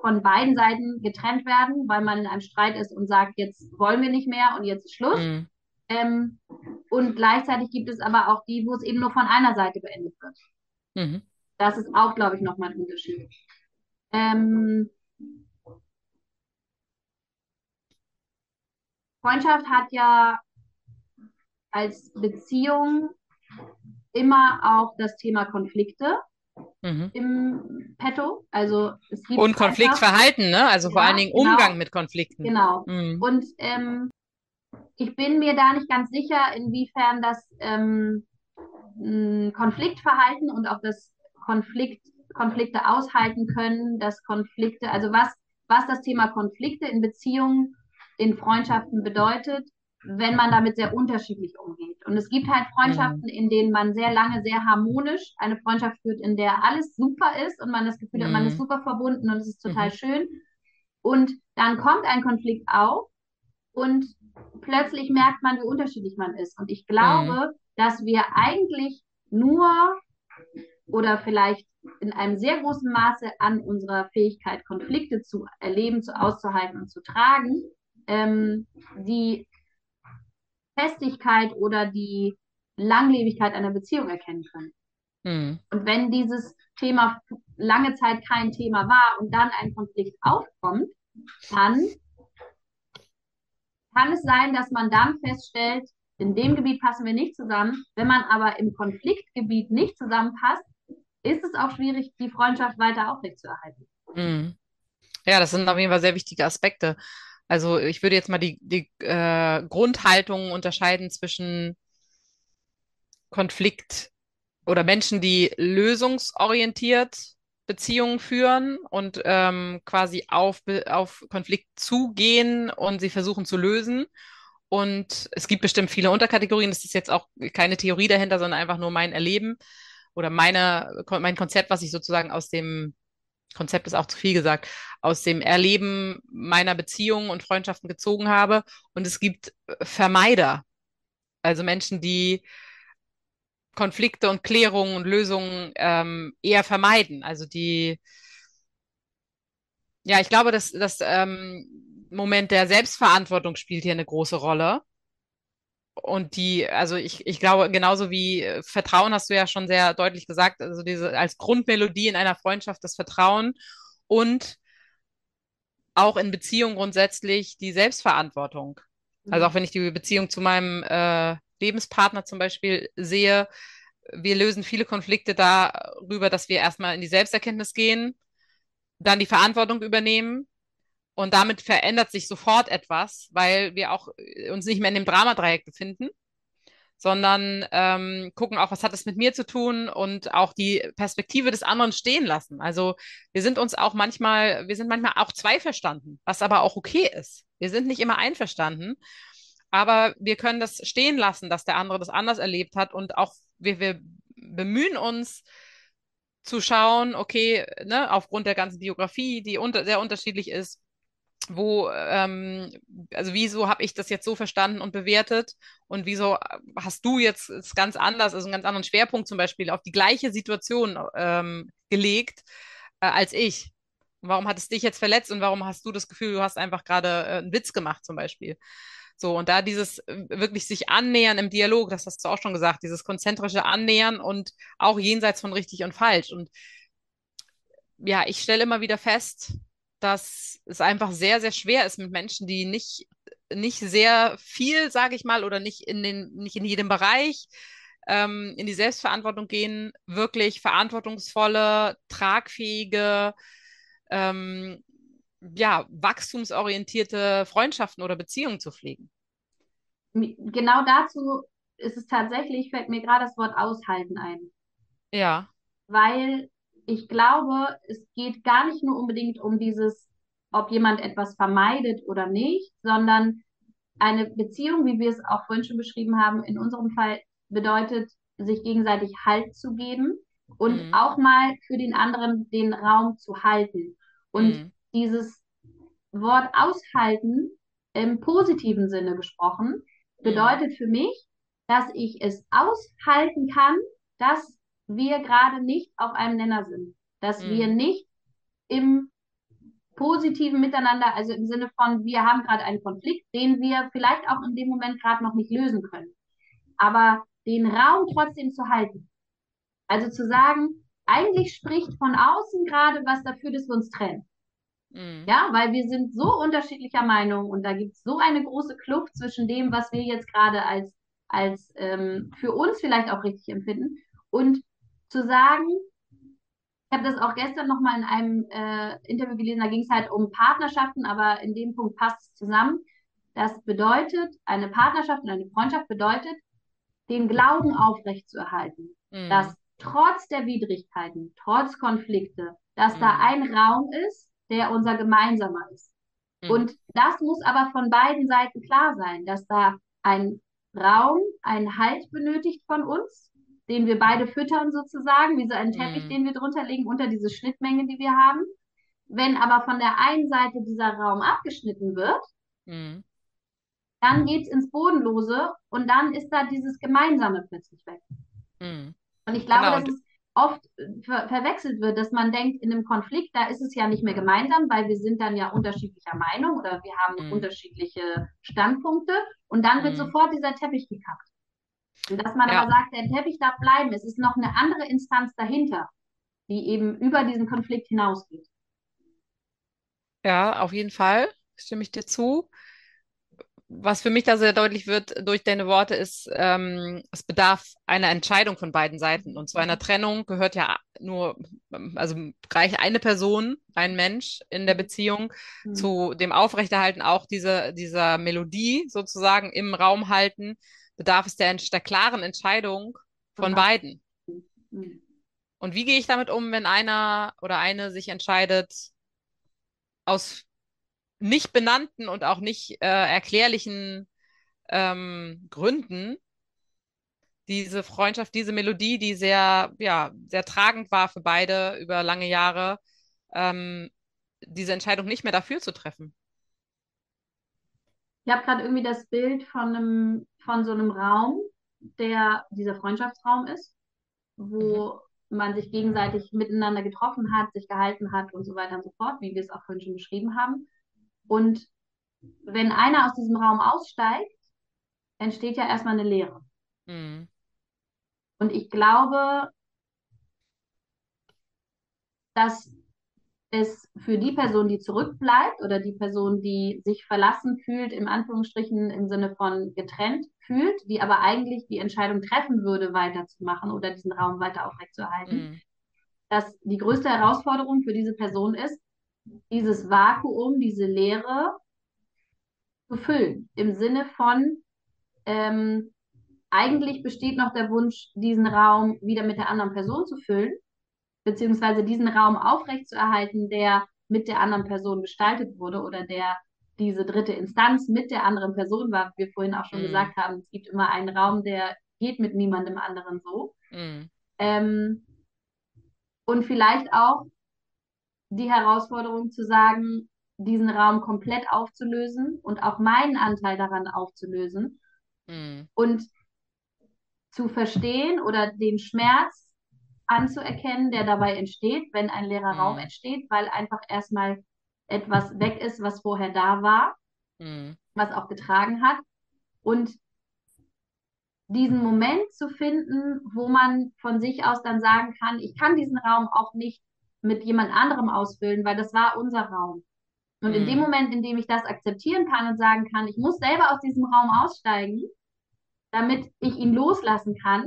von beiden Seiten getrennt werden, weil man in einem Streit ist und sagt, jetzt wollen wir nicht mehr und jetzt ist Schluss. Mhm. Ähm, und gleichzeitig gibt es aber auch die, wo es eben nur von einer Seite beendet wird. Mhm. Das ist auch, glaube ich, nochmal ein Unterschied. Ähm, Freundschaft hat ja als Beziehung immer auch das Thema Konflikte mhm. im Petto. Also es gibt und Konfliktverhalten, ne? Also ja, vor allen Dingen genau. Umgang mit Konflikten. Genau. Mhm. Und ähm, ich bin mir da nicht ganz sicher, inwiefern das ähm, Konfliktverhalten und auch das Konflikt, Konflikte aushalten können, dass Konflikte, also was, was das Thema Konflikte in Beziehungen, in Freundschaften bedeutet, wenn man damit sehr unterschiedlich umgeht. Und es gibt halt Freundschaften, mhm. in denen man sehr lange, sehr harmonisch eine Freundschaft führt, in der alles super ist und man das Gefühl mhm. hat, man ist mhm. super verbunden und es ist total mhm. schön. Und dann kommt ein Konflikt auf und plötzlich merkt man, wie unterschiedlich man ist. Und ich glaube, mhm. dass wir eigentlich nur oder vielleicht in einem sehr großen Maße an unserer Fähigkeit, Konflikte zu erleben, zu auszuhalten und zu tragen, ähm, die Festigkeit oder die Langlebigkeit einer Beziehung erkennen können. Mhm. Und wenn dieses Thema lange Zeit kein Thema war und dann ein Konflikt aufkommt, dann kann es sein, dass man dann feststellt, in dem Gebiet passen wir nicht zusammen. Wenn man aber im Konfliktgebiet nicht zusammenpasst, ist es auch schwierig, die Freundschaft weiter aufrechtzuerhalten. Mhm. Ja, das sind auf jeden Fall sehr wichtige Aspekte. Also ich würde jetzt mal die, die äh, Grundhaltung unterscheiden zwischen Konflikt oder Menschen, die lösungsorientiert Beziehungen führen und ähm, quasi auf, auf Konflikt zugehen und sie versuchen zu lösen. Und es gibt bestimmt viele Unterkategorien. Das ist jetzt auch keine Theorie dahinter, sondern einfach nur mein Erleben oder meine, mein Konzept, was ich sozusagen aus dem Konzept ist auch zu viel gesagt, aus dem Erleben meiner Beziehungen und Freundschaften gezogen habe. Und es gibt äh, Vermeider, also Menschen, die Konflikte und Klärungen und Lösungen ähm, eher vermeiden. Also die, ja, ich glaube, dass das ähm, Moment der Selbstverantwortung spielt hier eine große Rolle und die, also ich, ich glaube, genauso wie äh, Vertrauen hast du ja schon sehr deutlich gesagt, also diese als Grundmelodie in einer Freundschaft das Vertrauen und auch in Beziehung grundsätzlich die Selbstverantwortung. Also auch mhm. wenn ich die Beziehung zu meinem äh, Lebenspartner zum Beispiel sehe, wir lösen viele Konflikte darüber, dass wir erstmal in die Selbsterkenntnis gehen, dann die Verantwortung übernehmen und damit verändert sich sofort etwas, weil wir auch äh, uns nicht mehr in dem Dramadreieck befinden, sondern ähm, gucken auch, was hat es mit mir zu tun und auch die Perspektive des anderen stehen lassen. Also wir sind uns auch manchmal, wir sind manchmal auch zweiverstanden, was aber auch okay ist. Wir sind nicht immer einverstanden, aber wir können das stehen lassen, dass der andere das anders erlebt hat und auch wir, wir bemühen uns, zu schauen, okay, ne, aufgrund der ganzen Biografie, die unter, sehr unterschiedlich ist, wo, ähm, also wieso habe ich das jetzt so verstanden und bewertet und wieso hast du jetzt es ganz anders, also einen ganz anderen Schwerpunkt zum Beispiel auf die gleiche Situation ähm, gelegt äh, als ich? Und warum hat es dich jetzt verletzt und warum hast du das Gefühl, du hast einfach gerade äh, einen Witz gemacht zum Beispiel? So, und da dieses äh, wirklich sich annähern im Dialog, das hast du auch schon gesagt, dieses konzentrische Annähern und auch jenseits von richtig und falsch. Und ja, ich stelle immer wieder fest, dass es einfach sehr, sehr schwer ist mit Menschen, die nicht, nicht sehr viel, sage ich mal, oder nicht in den, nicht in jedem Bereich ähm, in die Selbstverantwortung gehen, wirklich verantwortungsvolle, tragfähige, ähm, ja, wachstumsorientierte Freundschaften oder Beziehungen zu pflegen. Genau dazu ist es tatsächlich, fällt mir gerade das Wort aushalten ein. Ja. Weil ich glaube, es geht gar nicht nur unbedingt um dieses, ob jemand etwas vermeidet oder nicht, sondern eine Beziehung, wie wir es auch vorhin schon beschrieben haben, in unserem Fall bedeutet, sich gegenseitig Halt zu geben und mhm. auch mal für den anderen den Raum zu halten. Und mhm. dieses Wort aushalten im positiven Sinne gesprochen bedeutet mhm. für mich, dass ich es aushalten kann, dass wir gerade nicht auf einem Nenner sind, dass wir mhm. nicht im positiven Miteinander, also im Sinne von, wir haben gerade einen Konflikt, den wir vielleicht auch in dem Moment gerade noch nicht lösen können. Aber den Raum trotzdem zu halten. Also zu sagen, eigentlich spricht von außen gerade was dafür, dass wir uns trennen. Mhm. Ja, weil wir sind so unterschiedlicher Meinung und da gibt es so eine große Kluft zwischen dem, was wir jetzt gerade als, als ähm, für uns vielleicht auch richtig empfinden und zu sagen, ich habe das auch gestern nochmal in einem äh, Interview gelesen, da ging es halt um Partnerschaften, aber in dem Punkt passt es zusammen. Das bedeutet, eine Partnerschaft und eine Freundschaft bedeutet, den Glauben aufrechtzuerhalten, mhm. dass trotz der Widrigkeiten, trotz Konflikte, dass mhm. da ein Raum ist, der unser gemeinsamer ist. Mhm. Und das muss aber von beiden Seiten klar sein, dass da ein Raum, ein Halt benötigt von uns, den wir beide füttern sozusagen, wie so ein Teppich, mhm. den wir drunter legen, unter diese Schnittmenge, die wir haben. Wenn aber von der einen Seite dieser Raum abgeschnitten wird, mhm dann geht es ins Bodenlose und dann ist da dieses Gemeinsame plötzlich weg. Mhm. Und ich glaube, genau. dass es oft ver verwechselt wird, dass man denkt, in einem Konflikt, da ist es ja nicht mehr gemeinsam, weil wir sind dann ja unterschiedlicher Meinung oder wir haben mhm. unterschiedliche Standpunkte und dann wird mhm. sofort dieser Teppich gekappt. Und dass man ja. aber sagt, der Teppich darf bleiben, es ist noch eine andere Instanz dahinter, die eben über diesen Konflikt hinausgeht. Ja, auf jeden Fall stimme ich dir zu was für mich da sehr deutlich wird durch deine Worte ist, ähm, es bedarf einer Entscheidung von beiden Seiten. Und zu einer Trennung gehört ja nur, also gleich eine Person, ein Mensch in der Beziehung, mhm. zu dem Aufrechterhalten auch diese, dieser Melodie sozusagen im Raum halten, bedarf es der, der klaren Entscheidung von beiden. Mhm. Und wie gehe ich damit um, wenn einer oder eine sich entscheidet, aus nicht benannten und auch nicht äh, erklärlichen ähm, Gründen diese Freundschaft, diese Melodie, die sehr, ja, sehr tragend war für beide über lange Jahre, ähm, diese Entscheidung nicht mehr dafür zu treffen. Ich habe gerade irgendwie das Bild von einem, von so einem Raum, der dieser Freundschaftsraum ist, wo mhm. man sich gegenseitig miteinander getroffen hat, sich gehalten hat und so weiter und so fort, wie wir es auch vorhin schon beschrieben haben. Und wenn einer aus diesem Raum aussteigt, entsteht ja erstmal eine Leere. Mhm. Und ich glaube, dass es für die Person, die zurückbleibt oder die Person, die sich verlassen fühlt, im Anführungsstrichen im Sinne von getrennt fühlt, die aber eigentlich die Entscheidung treffen würde, weiterzumachen oder diesen Raum weiter aufrechtzuerhalten, mhm. dass die größte Herausforderung für diese Person ist, dieses Vakuum, diese Leere zu füllen. Im Sinne von, ähm, eigentlich besteht noch der Wunsch, diesen Raum wieder mit der anderen Person zu füllen, beziehungsweise diesen Raum aufrechtzuerhalten, der mit der anderen Person gestaltet wurde oder der diese dritte Instanz mit der anderen Person war, wie wir vorhin auch schon mm. gesagt haben, es gibt immer einen Raum, der geht mit niemandem anderen so. Mm. Ähm, und vielleicht auch die Herausforderung zu sagen, diesen Raum komplett aufzulösen und auch meinen Anteil daran aufzulösen mhm. und zu verstehen oder den Schmerz anzuerkennen, der dabei entsteht, wenn ein leerer mhm. Raum entsteht, weil einfach erstmal etwas weg ist, was vorher da war, mhm. was auch getragen hat Und diesen Moment zu finden, wo man von sich aus dann sagen kann, ich kann diesen Raum auch nicht mit jemand anderem ausfüllen, weil das war unser Raum. Und in dem Mhm. Moment, in dem ich das akzeptieren kann und sagen kann, ich muss selber aus diesem Raum aussteigen, damit ich ihn loslassen kann,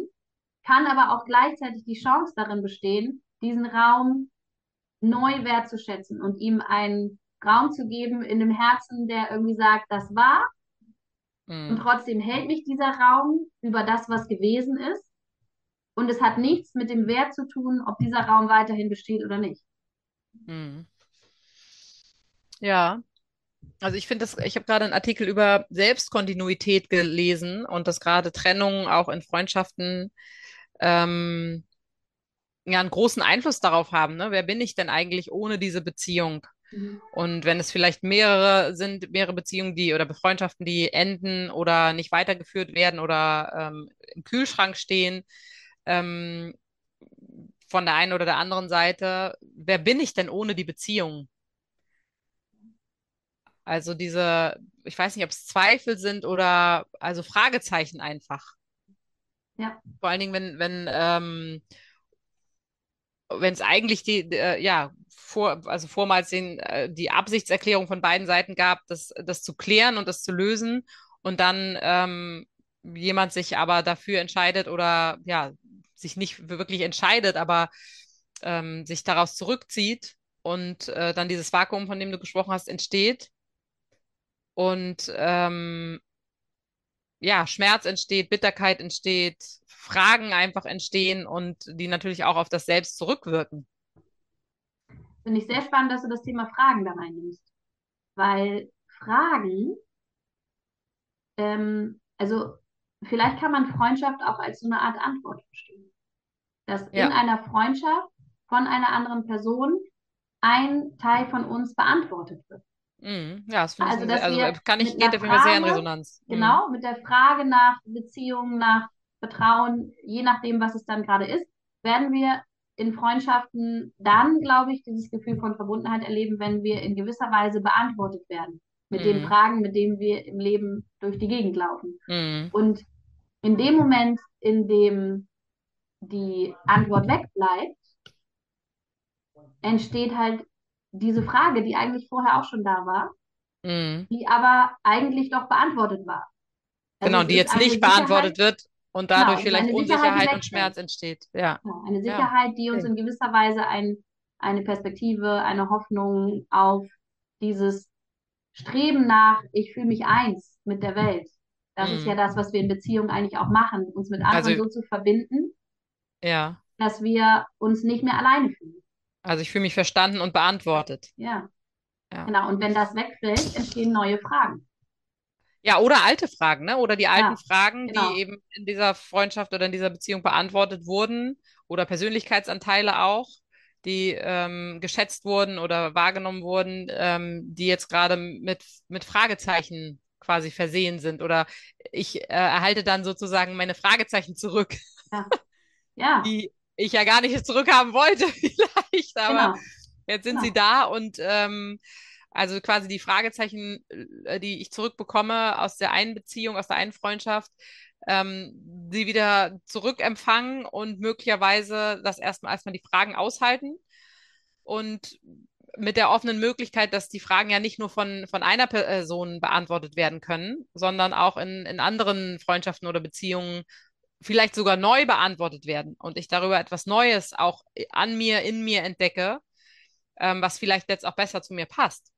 kann aber auch gleichzeitig die Chance darin bestehen, diesen Raum neu wertzuschätzen und ihm einen Raum zu geben in dem Herzen, der irgendwie sagt, das war und Mhm. trotzdem hält mich dieser Raum über das, was gewesen ist. Und es hat nichts mit dem Wert zu tun, ob dieser Raum weiterhin besteht oder nicht. Mhm. Ja, also ich finde das, ich habe gerade einen Artikel über Selbstkontinuität gelesen und dass gerade Trennungen auch in Freundschaften ähm, ja einen großen Einfluss darauf haben, ne? Wer bin ich denn eigentlich ohne diese Beziehung? Mhm. Und wenn es vielleicht mehrere sind, mehrere Beziehungen, die oder Befreundschaften, die enden oder nicht weitergeführt werden oder ähm, im Kühlschrank stehen, ähm, von der einen oder der anderen Seite, wer bin ich denn ohne die Beziehung? Also diese, ich weiß nicht, ob es Zweifel sind oder also Fragezeichen einfach. Ja. Vor allen Dingen, wenn, wenn, ähm, wenn es eigentlich die, äh, ja, vor, also vormals den, äh, die Absichtserklärung von beiden Seiten gab, das, das zu klären und das zu lösen und dann ähm, jemand sich aber dafür entscheidet oder ja, sich nicht wirklich entscheidet, aber ähm, sich daraus zurückzieht und äh, dann dieses Vakuum, von dem du gesprochen hast, entsteht und ähm, ja, Schmerz entsteht, Bitterkeit entsteht, Fragen einfach entstehen und die natürlich auch auf das Selbst zurückwirken. Finde ich sehr spannend, dass du das Thema Fragen da reinnimmst. Weil Fragen, ähm, also vielleicht kann man Freundschaft auch als so eine Art Antwort verstehen. Dass in Ja. einer Freundschaft von einer anderen Person ein Teil von uns beantwortet wird. Mhm. Ja, das Also, dass also wir äh, kann ich, geht auf jeden Fall sehr in Resonanz. Mhm. genau, mit der Frage nach Beziehungen, nach Vertrauen, je nachdem, was es dann gerade ist, werden wir in Freundschaften dann, glaube ich, dieses Gefühl von Verbundenheit erleben, wenn wir in gewisser Weise beantwortet werden mit den Mhm. Fragen, mit denen wir im Leben durch die Gegend laufen. Mhm. Und in dem Moment, in dem die Antwort wegbleibt, entsteht halt diese Frage, die eigentlich vorher auch schon da war, Mhm. die aber eigentlich doch beantwortet war. Also Genau, die jetzt nicht beantwortet wird und genau, dadurch ist vielleicht Sicherheit, Unsicherheit und. Schmerz entsteht. Ja, Ja, eine ja. Sicherheit, die uns in gewisser Weise ein, eine Perspektive, eine Hoffnung auf dieses Streben nach, ich fühle mich eins mit der Welt. Das ist ja Mhm. das, was wir in Beziehungen eigentlich auch machen, uns mit anderen Also, so zu verbinden, ja. dass wir uns nicht mehr alleine fühlen. Also ich fühle mich verstanden und beantwortet. Ja, Ja. genau. Und wenn das wegfällt, entstehen neue Fragen. Ja, oder alte Fragen, ne? Oder die alten Ja, Fragen, die genau. eben in dieser Freundschaft oder in dieser Beziehung beantwortet wurden, oder Persönlichkeitsanteile auch, die ähm, geschätzt wurden oder wahrgenommen wurden, ähm, die jetzt gerade mit, mit Fragezeichen quasi versehen sind. Oder ich äh, erhalte dann sozusagen meine Fragezeichen zurück, Ja, ja, die ich ja gar nicht zurückhaben wollte, vielleicht, aber genau. jetzt sind Genau. sie da und ähm, also quasi die Fragezeichen, äh, die ich zurückbekomme aus der einen Beziehung, aus der einen Freundschaft, ähm, sie wieder zurückempfangen und möglicherweise das erstmal erstmal die Fragen aushalten und mit der offenen Möglichkeit, dass die Fragen ja nicht nur von, von einer Person beantwortet werden können, sondern auch in, in anderen Freundschaften oder Beziehungen vielleicht sogar neu beantwortet werden und ich darüber etwas Neues auch an mir, in mir entdecke, ähm, was vielleicht jetzt auch besser zu mir passt.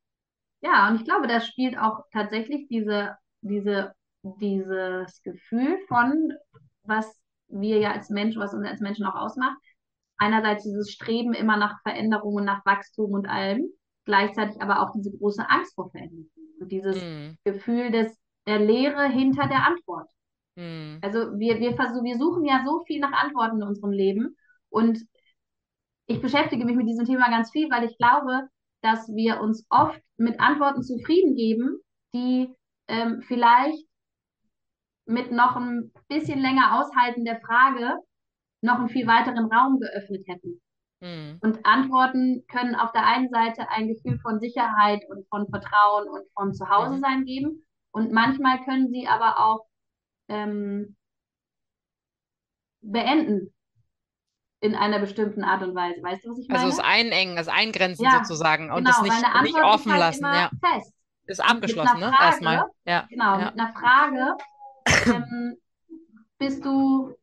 Ja, und ich glaube, das spielt auch tatsächlich diese, diese, dieses Gefühl von, was wir ja als Mensch, was uns als Menschen auch ausmacht. Einerseits dieses Streben immer nach Veränderungen, nach Wachstum und allem, gleichzeitig aber auch diese große Angst vor Veränderungen und dieses Mm, Gefühl des, der Leere hinter der Antwort. Mm, Also wir, wir, wir suchen ja so viel nach Antworten in unserem Leben und ich beschäftige mich mit diesem Thema ganz viel, weil ich glaube, dass wir uns oft mit Antworten zufrieden geben, die ähm, vielleicht mit noch ein bisschen länger Aushalten der Frage noch einen viel weiteren Raum geöffnet hätten. mm, Und Antworten können auf der einen Seite ein Gefühl von Sicherheit und von Vertrauen und von mhm, Zuhause sein geben. Und manchmal können sie aber auch ähm, beenden in einer bestimmten Art und Weise. Weißt du, was ich meine? Also es einengen, es eingrenzen ja, sozusagen und genau, es nicht, nicht offen halt lassen. Ja. Fest. Ist abgeschlossen, ne? Frage, Erstmal. Ja. Genau, ja. mit einer Frage ähm, bist du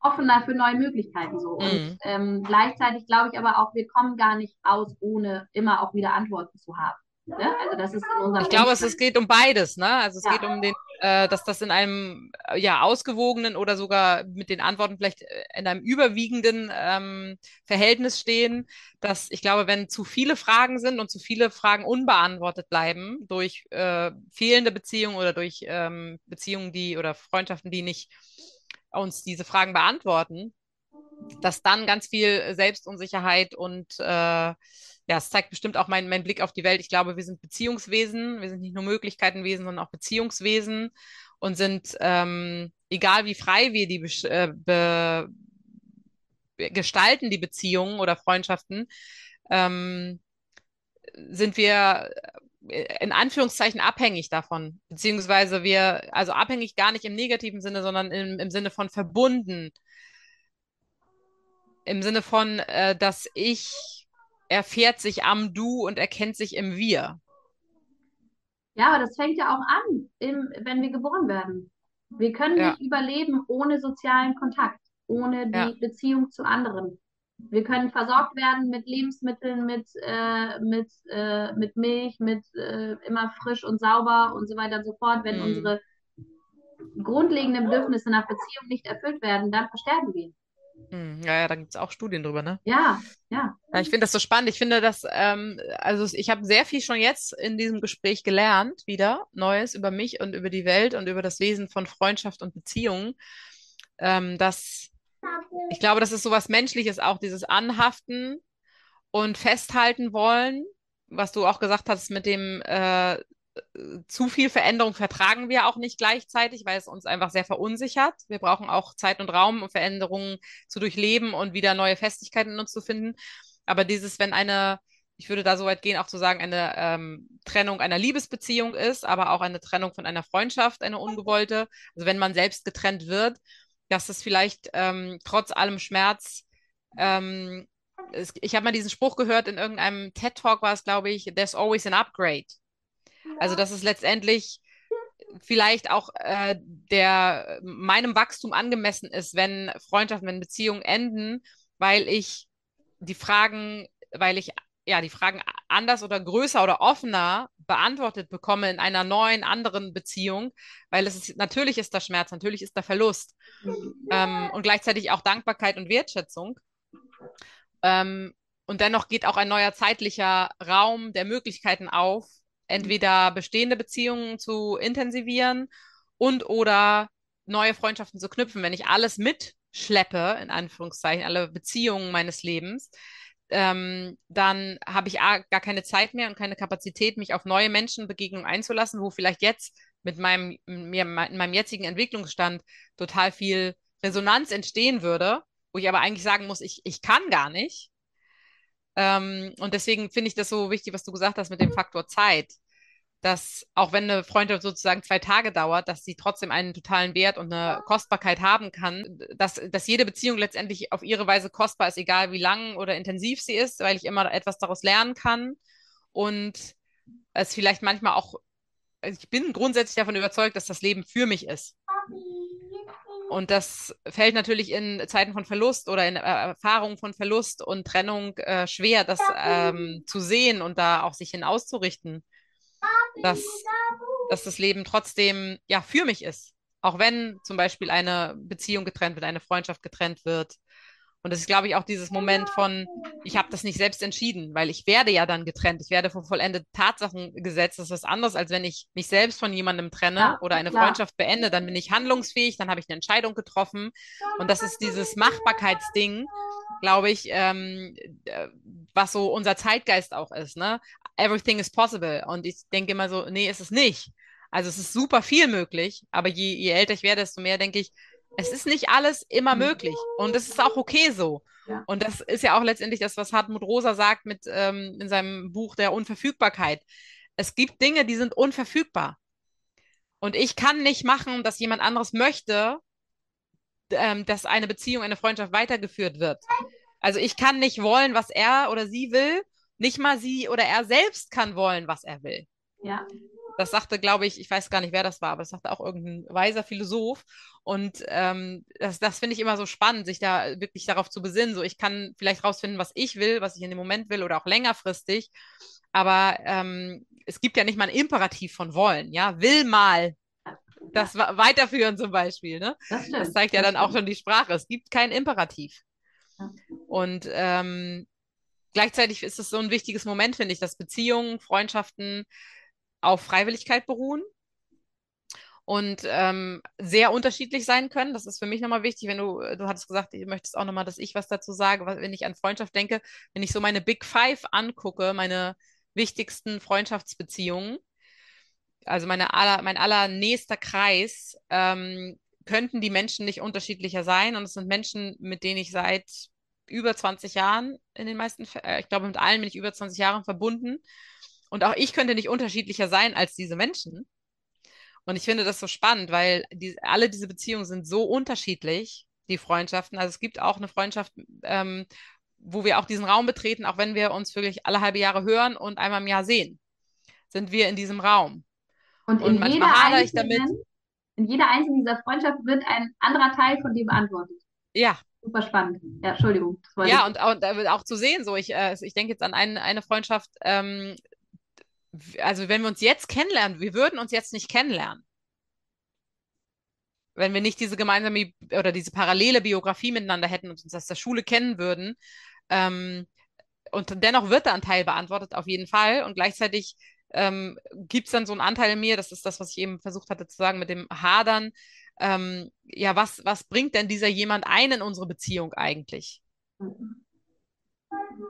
offener für neue Möglichkeiten so. Mhm. Und ähm, gleichzeitig glaube ich aber auch, wir kommen gar nicht aus, ohne immer auch wieder Antworten zu haben. Ne? Also das ist in unserem ich glaube, es, es, geht um beides. Ne? Also es ja. geht um den, äh, dass das in einem äh, ja ausgewogenen oder sogar mit den Antworten vielleicht äh, in einem überwiegenden ähm, Verhältnis stehen. Dass ich glaube, wenn zu viele Fragen sind und zu viele Fragen unbeantwortet bleiben durch äh, fehlende Beziehungen oder durch ähm, Beziehungen, die oder Freundschaften, die nicht uns diese Fragen beantworten, dass dann ganz viel Selbstunsicherheit und äh, ja, es zeigt bestimmt auch mein, mein Blick auf die Welt. Ich glaube, wir sind Beziehungswesen. Wir sind nicht nur Möglichkeitenwesen, sondern auch Beziehungswesen und sind, ähm, egal wie frei wir die äh, be gestalten, die Beziehungen oder Freundschaften, ähm, sind wir äh, in Anführungszeichen abhängig davon. Beziehungsweise wir, also abhängig gar nicht im negativen Sinne, sondern im, im Sinne von verbunden. Im Sinne von, äh, dass ich erfährt sich am Du und erkennt sich im Wir. Ja, aber das fängt ja auch an, im, wenn wir geboren werden. Wir können ja. nicht überleben ohne sozialen Kontakt, ohne die ja. Beziehung zu anderen. Wir können versorgt werden mit Lebensmitteln, mit, äh, mit, äh, mit Milch, mit äh, immer frisch und sauber und so weiter und so fort. Wenn mhm. unsere grundlegenden Bedürfnisse nach Beziehung nicht erfüllt werden, dann versterben wir. Hm, ja, ja, da gibt es auch Studien drüber, ne? Ja, ja. ja ich finde das so spannend. Ich finde, dass, ähm, also ich habe sehr viel schon jetzt in diesem Gespräch gelernt, wieder Neues über mich und über die Welt und über das Wesen von Freundschaft und Beziehungen. Ähm, dass ich glaube, das ist so was Menschliches auch, dieses Anhaften und Festhalten wollen, was du auch gesagt hast mit dem äh, zu viel Veränderung vertragen wir auch nicht gleichzeitig, weil es uns einfach sehr verunsichert. Wir brauchen auch Zeit und Raum, um Veränderungen zu durchleben und wieder neue Festigkeiten in uns zu finden. Aber dieses, wenn eine, ich würde da so weit gehen, auch zu sagen, eine ähm, Trennung einer Liebesbeziehung ist, aber auch eine Trennung von einer Freundschaft, eine ungewollte, also wenn man selbst getrennt wird, dass es vielleicht ähm, trotz allem Schmerz ähm, ich habe mal diesen Spruch gehört in irgendeinem TED Talk war es, glaube ich, there's always an upgrade. Also dass es letztendlich vielleicht auch äh, der meinem Wachstum angemessen ist, wenn Freundschaften, wenn Beziehungen enden, weil ich die Fragen, weil ich ja die Fragen anders oder größer oder offener beantwortet bekomme in einer neuen, anderen Beziehung, weil es ist, natürlich ist da Schmerz, natürlich ist da Verlust ähm, und gleichzeitig auch Dankbarkeit und Wertschätzung. Ähm, und dennoch geht auch ein neuer zeitlicher Raum der Möglichkeiten auf, entweder bestehende Beziehungen zu intensivieren und oder neue Freundschaften zu knüpfen. Wenn ich alles mitschleppe, in Anführungszeichen, alle Beziehungen meines Lebens, ähm, dann habe ich gar keine Zeit mehr und keine Kapazität, mich auf neue Menschenbegegnungen einzulassen, wo vielleicht jetzt mit meinem, mir, in meinem jetzigen Entwicklungsstand total viel Resonanz entstehen würde, wo ich aber eigentlich sagen muss, ich, ich kann gar nicht, ähm, und deswegen finde ich das so wichtig, was du gesagt hast mit dem Faktor Zeit. Dass auch wenn eine Freundschaft sozusagen zwei Tage dauert, dass sie trotzdem einen totalen Wert und eine Kostbarkeit haben kann, dass, dass jede Beziehung letztendlich auf ihre Weise kostbar ist, egal wie lang oder intensiv sie ist, weil ich immer etwas daraus lernen kann und es vielleicht manchmal auch, also ich bin grundsätzlich davon überzeugt, dass das Leben für mich ist. Und das fällt natürlich in Zeiten von Verlust oder in äh, Erfahrungen von Verlust und Trennung äh, schwer, das ähm, zu sehen und da auch sich hin auszurichten, dass, dass das Leben trotzdem ja für mich ist. Auch wenn zum Beispiel eine Beziehung getrennt wird, eine Freundschaft getrennt wird, und das ist, glaube ich, auch dieses Moment von, ich habe das nicht selbst entschieden, weil ich werde ja dann getrennt. Ich werde vor vollendete Tatsachen gesetzt. Das ist was anderes, als wenn ich mich selbst von jemandem trenne ja, oder eine klar. Freundschaft beende. Dann bin ich handlungsfähig, dann habe ich eine Entscheidung getroffen. Und das ist dieses Machbarkeitsding, glaube ich, ähm, äh, was so unser Zeitgeist auch ist. Ne? Everything is possible. Und ich denke immer so, nee, ist es nicht. Also es ist super viel möglich, aber je, je älter ich werde, desto mehr denke ich, es ist nicht alles immer mhm. möglich und es ist auch okay so. Ja. Und das ist ja auch letztendlich das, was Hartmut Rosa sagt mit ähm, in seinem Buch der Unverfügbarkeit. Es gibt Dinge, die sind unverfügbar. Und ich kann nicht machen, dass jemand anderes möchte, ähm, dass eine Beziehung, eine Freundschaft weitergeführt wird. Also ich kann nicht wollen, was er oder sie will. Nicht mal sie oder er selbst kann wollen, was er will. Ja. Das sagte, glaube ich, ich weiß gar nicht, wer das war, aber das sagte auch irgendein weiser Philosoph. Und ähm, das, das finde ich immer so spannend, sich da wirklich darauf zu besinnen. So, ich kann vielleicht rausfinden, was ich will, was ich in dem Moment will oder auch längerfristig. Aber ähm, es gibt ja nicht mal ein Imperativ von wollen, ja, will mal das weiterführen zum Beispiel, ne? Das, das zeigt ja das dann stimmt. auch schon die Sprache. Es gibt kein Imperativ. Ja. Und ähm, gleichzeitig ist es so ein wichtiges Moment, finde ich, dass Beziehungen, Freundschaften auf Freiwilligkeit beruhen und ähm, sehr unterschiedlich sein können. Das ist für mich nochmal wichtig, wenn du, du hattest gesagt, du möchtest auch nochmal, dass ich was dazu sage, wenn ich an Freundschaft denke, wenn ich so meine Big Five angucke, meine wichtigsten Freundschaftsbeziehungen, also meine aller, mein allernächster Kreis, ähm, könnten die Menschen nicht unterschiedlicher sein. Und es sind Menschen, mit denen ich seit über 20 Jahren in den meisten, äh, ich glaube, mit allen bin ich über 20 Jahren verbunden. Und auch ich könnte nicht unterschiedlicher sein als diese Menschen. Und ich finde das so spannend, weil die, alle diese Beziehungen sind so unterschiedlich, die Freundschaften. Also es gibt auch eine Freundschaft, ähm, wo wir auch diesen Raum betreten, auch wenn wir uns wirklich alle halbe Jahre hören und einmal im Jahr sehen, sind wir in diesem Raum. Und, und manchmal hadere ich damit. In jeder einzelnen dieser Freundschaft wird ein anderer Teil von dir beantwortet. Ja. Super spannend. Ja, Entschuldigung. Ja, und, und, äh, auch zu sehen, so ich, äh, ich denke jetzt an ein, eine Freundschaft, ähm, also wenn wir uns jetzt kennenlernen, wir würden uns jetzt nicht kennenlernen. Wenn wir nicht diese gemeinsame oder diese parallele Biografie miteinander hätten und uns aus der Schule kennen würden. Ähm, und dennoch wird da ein Teil beantwortet, auf jeden Fall. Und gleichzeitig ähm, gibt es dann so einen Anteil in mir, das ist das, was ich eben versucht hatte zu sagen mit dem Hadern. Ähm, ja, was, was bringt denn dieser jemand ein in unsere Beziehung eigentlich?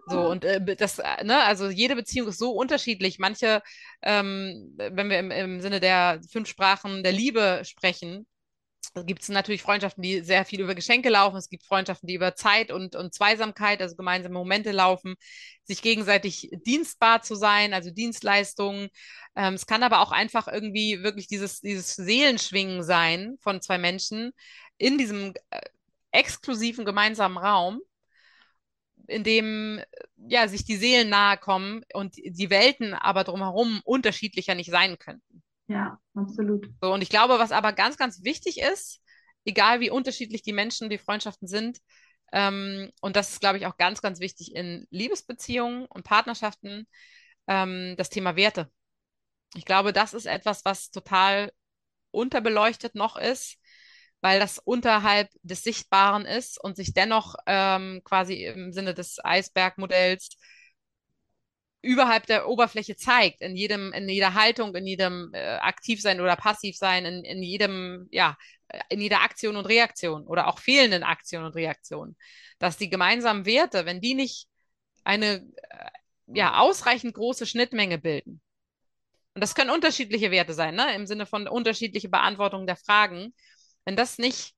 So, und äh, das, äh, ne, also jede Beziehung ist so unterschiedlich. Manche, ähm, wenn wir im, im Sinne der fünf Sprachen der Liebe sprechen, gibt es natürlich Freundschaften, die sehr viel über Geschenke laufen. Es gibt Freundschaften, die über Zeit und, und Zweisamkeit, also gemeinsame Momente laufen, sich gegenseitig dienstbar zu sein, also Dienstleistungen. Ähm, es kann aber auch einfach irgendwie wirklich dieses, dieses Seelenschwingen sein von zwei Menschen in diesem äh, exklusiven gemeinsamen Raum, in dem ja, sich die Seelen nahe kommen und die Welten aber drumherum unterschiedlicher nicht sein könnten. Ja, absolut. So, und ich glaube, was aber ganz, ganz wichtig ist, egal wie unterschiedlich die Menschen, die Freundschaften sind, ähm, und das ist, glaube ich, auch ganz, ganz wichtig in Liebesbeziehungen und Partnerschaften, ähm, das Thema Werte. Ich glaube, das ist etwas, was total unterbeleuchtet noch ist, weil das unterhalb des Sichtbaren ist und sich dennoch ähm, quasi im Sinne des Eisbergmodells überhalb der Oberfläche zeigt, in jedem, in jeder Haltung, in jedem äh, Aktivsein oder Passivsein, in, in jedem, ja, äh, in jeder Aktion und Reaktion oder auch fehlenden Aktion und Reaktion. Dass die gemeinsamen Werte, wenn die nicht eine äh, ja, ausreichend große Schnittmenge bilden, und das können unterschiedliche Werte sein, ne? im Sinne von unterschiedliche Beantwortung der Fragen, wenn das nicht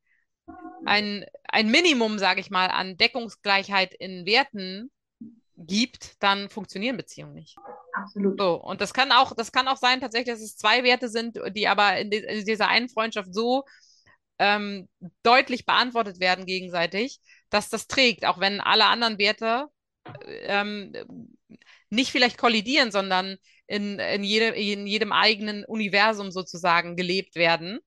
ein, ein Minimum, sage ich mal, an Deckungsgleichheit in Werten gibt, dann funktionieren Beziehungen nicht. Absolut. So, und das kann auch, das kann auch sein, tatsächlich, dass es zwei Werte sind, die aber in, in dieser einen Freundschaft so ähm, deutlich beantwortet werden gegenseitig, dass das trägt, auch wenn alle anderen Werte ähm, nicht vielleicht kollidieren, sondern in, in, jede, in jedem eigenen Universum sozusagen gelebt werden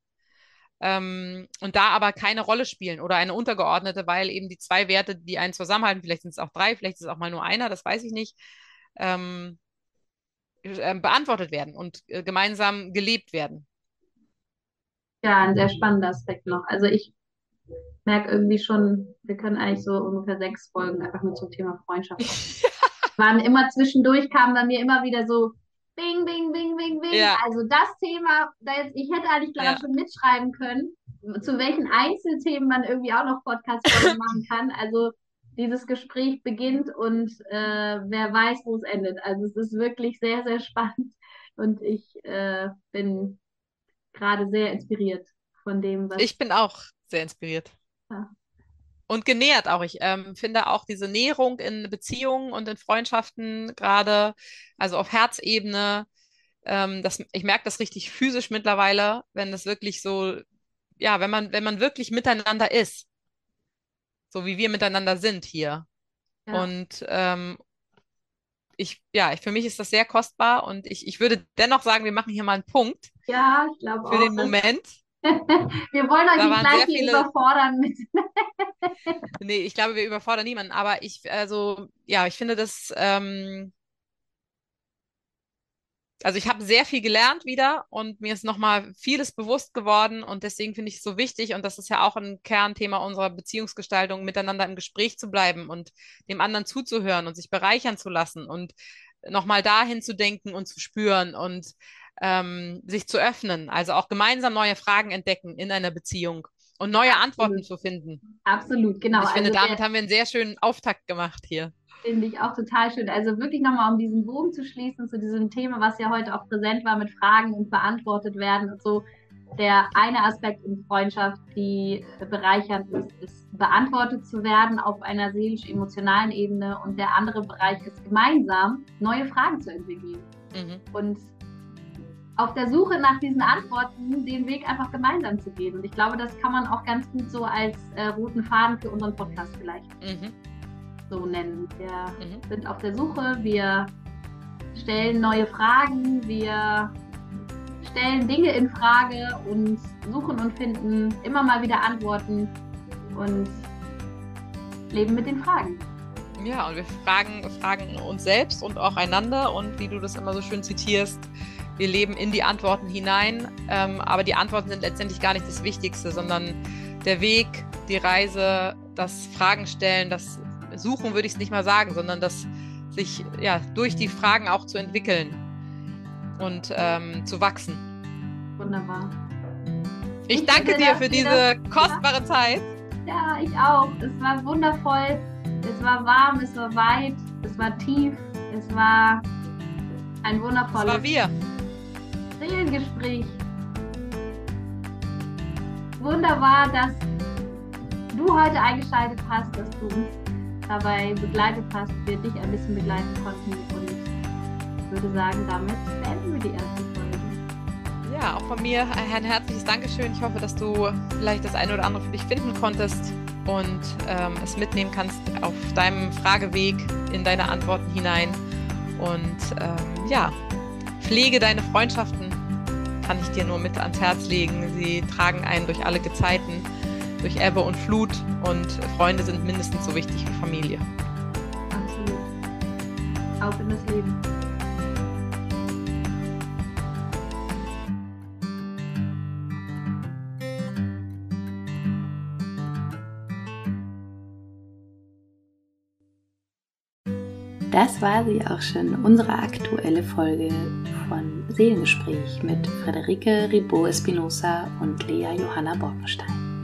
ähm, und da aber keine Rolle spielen oder eine untergeordnete, weil eben die zwei Werte, die einen zusammenhalten, vielleicht sind es auch drei, vielleicht ist es auch mal nur einer, das weiß ich nicht, ähm, äh, beantwortet werden und äh, gemeinsam gelebt werden. Ja, ein sehr spannender Aspekt noch. Also ich merke irgendwie schon, wir können eigentlich so ungefähr sechs Folgen einfach mit zum Thema Freundschaft. Waren immer zwischendurch, kamen bei mir immer wieder so Bing, bing, bing, bing, bing. Ja. Also das Thema, da jetzt, ich hätte eigentlich glaube ja. schon mitschreiben können, zu welchen Einzelthemen man irgendwie auch noch Podcast-Folgen machen kann. Also dieses Gespräch beginnt und äh, wer weiß, wo es endet. Also es ist wirklich sehr, sehr spannend und ich äh, bin gerade sehr inspiriert von dem, was. Ich bin auch sehr inspiriert. Ja und genährt auch. Ich ähm, finde auch diese Näherung in Beziehungen und in Freundschaften gerade, also auf Herzebene, ähm, das, ich merke das richtig physisch mittlerweile, wenn das wirklich so, ja, wenn man, wenn man wirklich miteinander ist, so wie wir miteinander sind hier. Ja. Und ähm, ich, ja, ich, für mich ist das sehr kostbar und ich, ich würde dennoch sagen, wir machen hier mal einen Punkt Ja, ich glaube für auch. den Moment. Wir wollen euch nicht gleich viele- überfordern mit. Nee, ich glaube, wir überfordern niemanden, aber ich, also, ja, ich finde das, ähm, also ich habe sehr viel gelernt wieder und mir ist nochmal vieles bewusst geworden und deswegen finde ich es so wichtig und das ist ja auch ein Kernthema unserer Beziehungsgestaltung, miteinander im Gespräch zu bleiben und dem anderen zuzuhören und sich bereichern zu lassen und nochmal dahin zu denken und zu spüren und ähm, sich zu öffnen, also auch gemeinsam neue Fragen entdecken in einer Beziehung und neue Antworten zu finden. Absolut, genau. Und ich finde, Also damit haben wir einen sehr schönen Auftakt gemacht hier. Finde ich auch total schön. Also wirklich nochmal, um diesen Bogen zu schließen zu diesem Thema, was ja heute auch präsent war mit Fragen und beantwortet werden und so. Der eine Aspekt in Freundschaft, die bereichernd ist, ist beantwortet zu werden auf einer seelisch-emotionalen Ebene und der andere Bereich ist gemeinsam neue Fragen zu entwickeln Mhm. und auf der Suche nach diesen Antworten den Weg einfach gemeinsam zu gehen. Und ich glaube, das kann man auch ganz gut so als äh, roten Faden für unseren Podcast vielleicht Mhm. so nennen. Wir Mhm. sind auf der Suche, wir stellen neue Fragen, wir stellen Dinge in Frage und suchen und finden immer mal wieder Antworten und leben mit den Fragen. Ja, und wir fragen, fragen uns selbst und auch einander und wie du das immer so schön zitierst, wir leben in die Antworten hinein, ähm, aber die Antworten sind letztendlich gar nicht das Wichtigste, sondern der Weg, die Reise, das Fragen stellen, das Suchen würde ich es nicht mal sagen, sondern das sich ja durch die Fragen auch zu entwickeln und ähm, zu wachsen. Wunderbar. Ich Ich danke dir für diese kostbare Zeit. Ja, ich auch. Es war wundervoll. Es war warm, es war weit, es war tief, es war ein Das wundervolles war wir. Seelengespräch. Wunderbar, dass du heute eingeschaltet hast, dass du uns dabei begleitet hast, wir dich ein bisschen begleiten konnten und ich würde sagen, damit beenden wir die erste Folge. Ja, auch von mir ein herzliches Dankeschön. Ich hoffe, dass du vielleicht das eine oder andere für dich finden konntest und ähm, es mitnehmen kannst auf deinem Frageweg in deine Antworten hinein. Und ähm, ja, pflege deine Freundschaften, kann ich dir nur mit ans Herz legen. Sie tragen einen durch alle Gezeiten, durch Ebbe und Flut und Freunde sind mindestens so wichtig wie Familie. Absolut. Auf in das Leben. Das war sie auch schon, unsere aktuelle Folge von Seelengespräch mit Frederike Ribot Espinosa und Lea Johanna Borkenstein.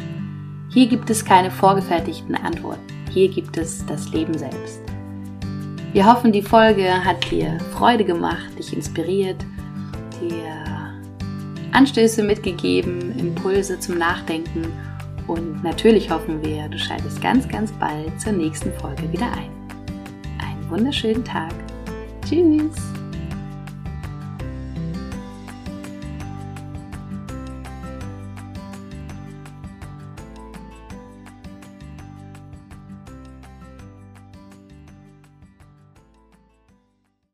Hier gibt es keine vorgefertigten Antworten, hier gibt es das Leben selbst. Wir hoffen, die Folge hat dir Freude gemacht, dich inspiriert, dir Anstöße mitgegeben, Impulse zum Nachdenken und natürlich hoffen wir, du schaltest ganz, ganz bald zur nächsten Folge wieder ein. Wunderschönen Tag. Tschüss.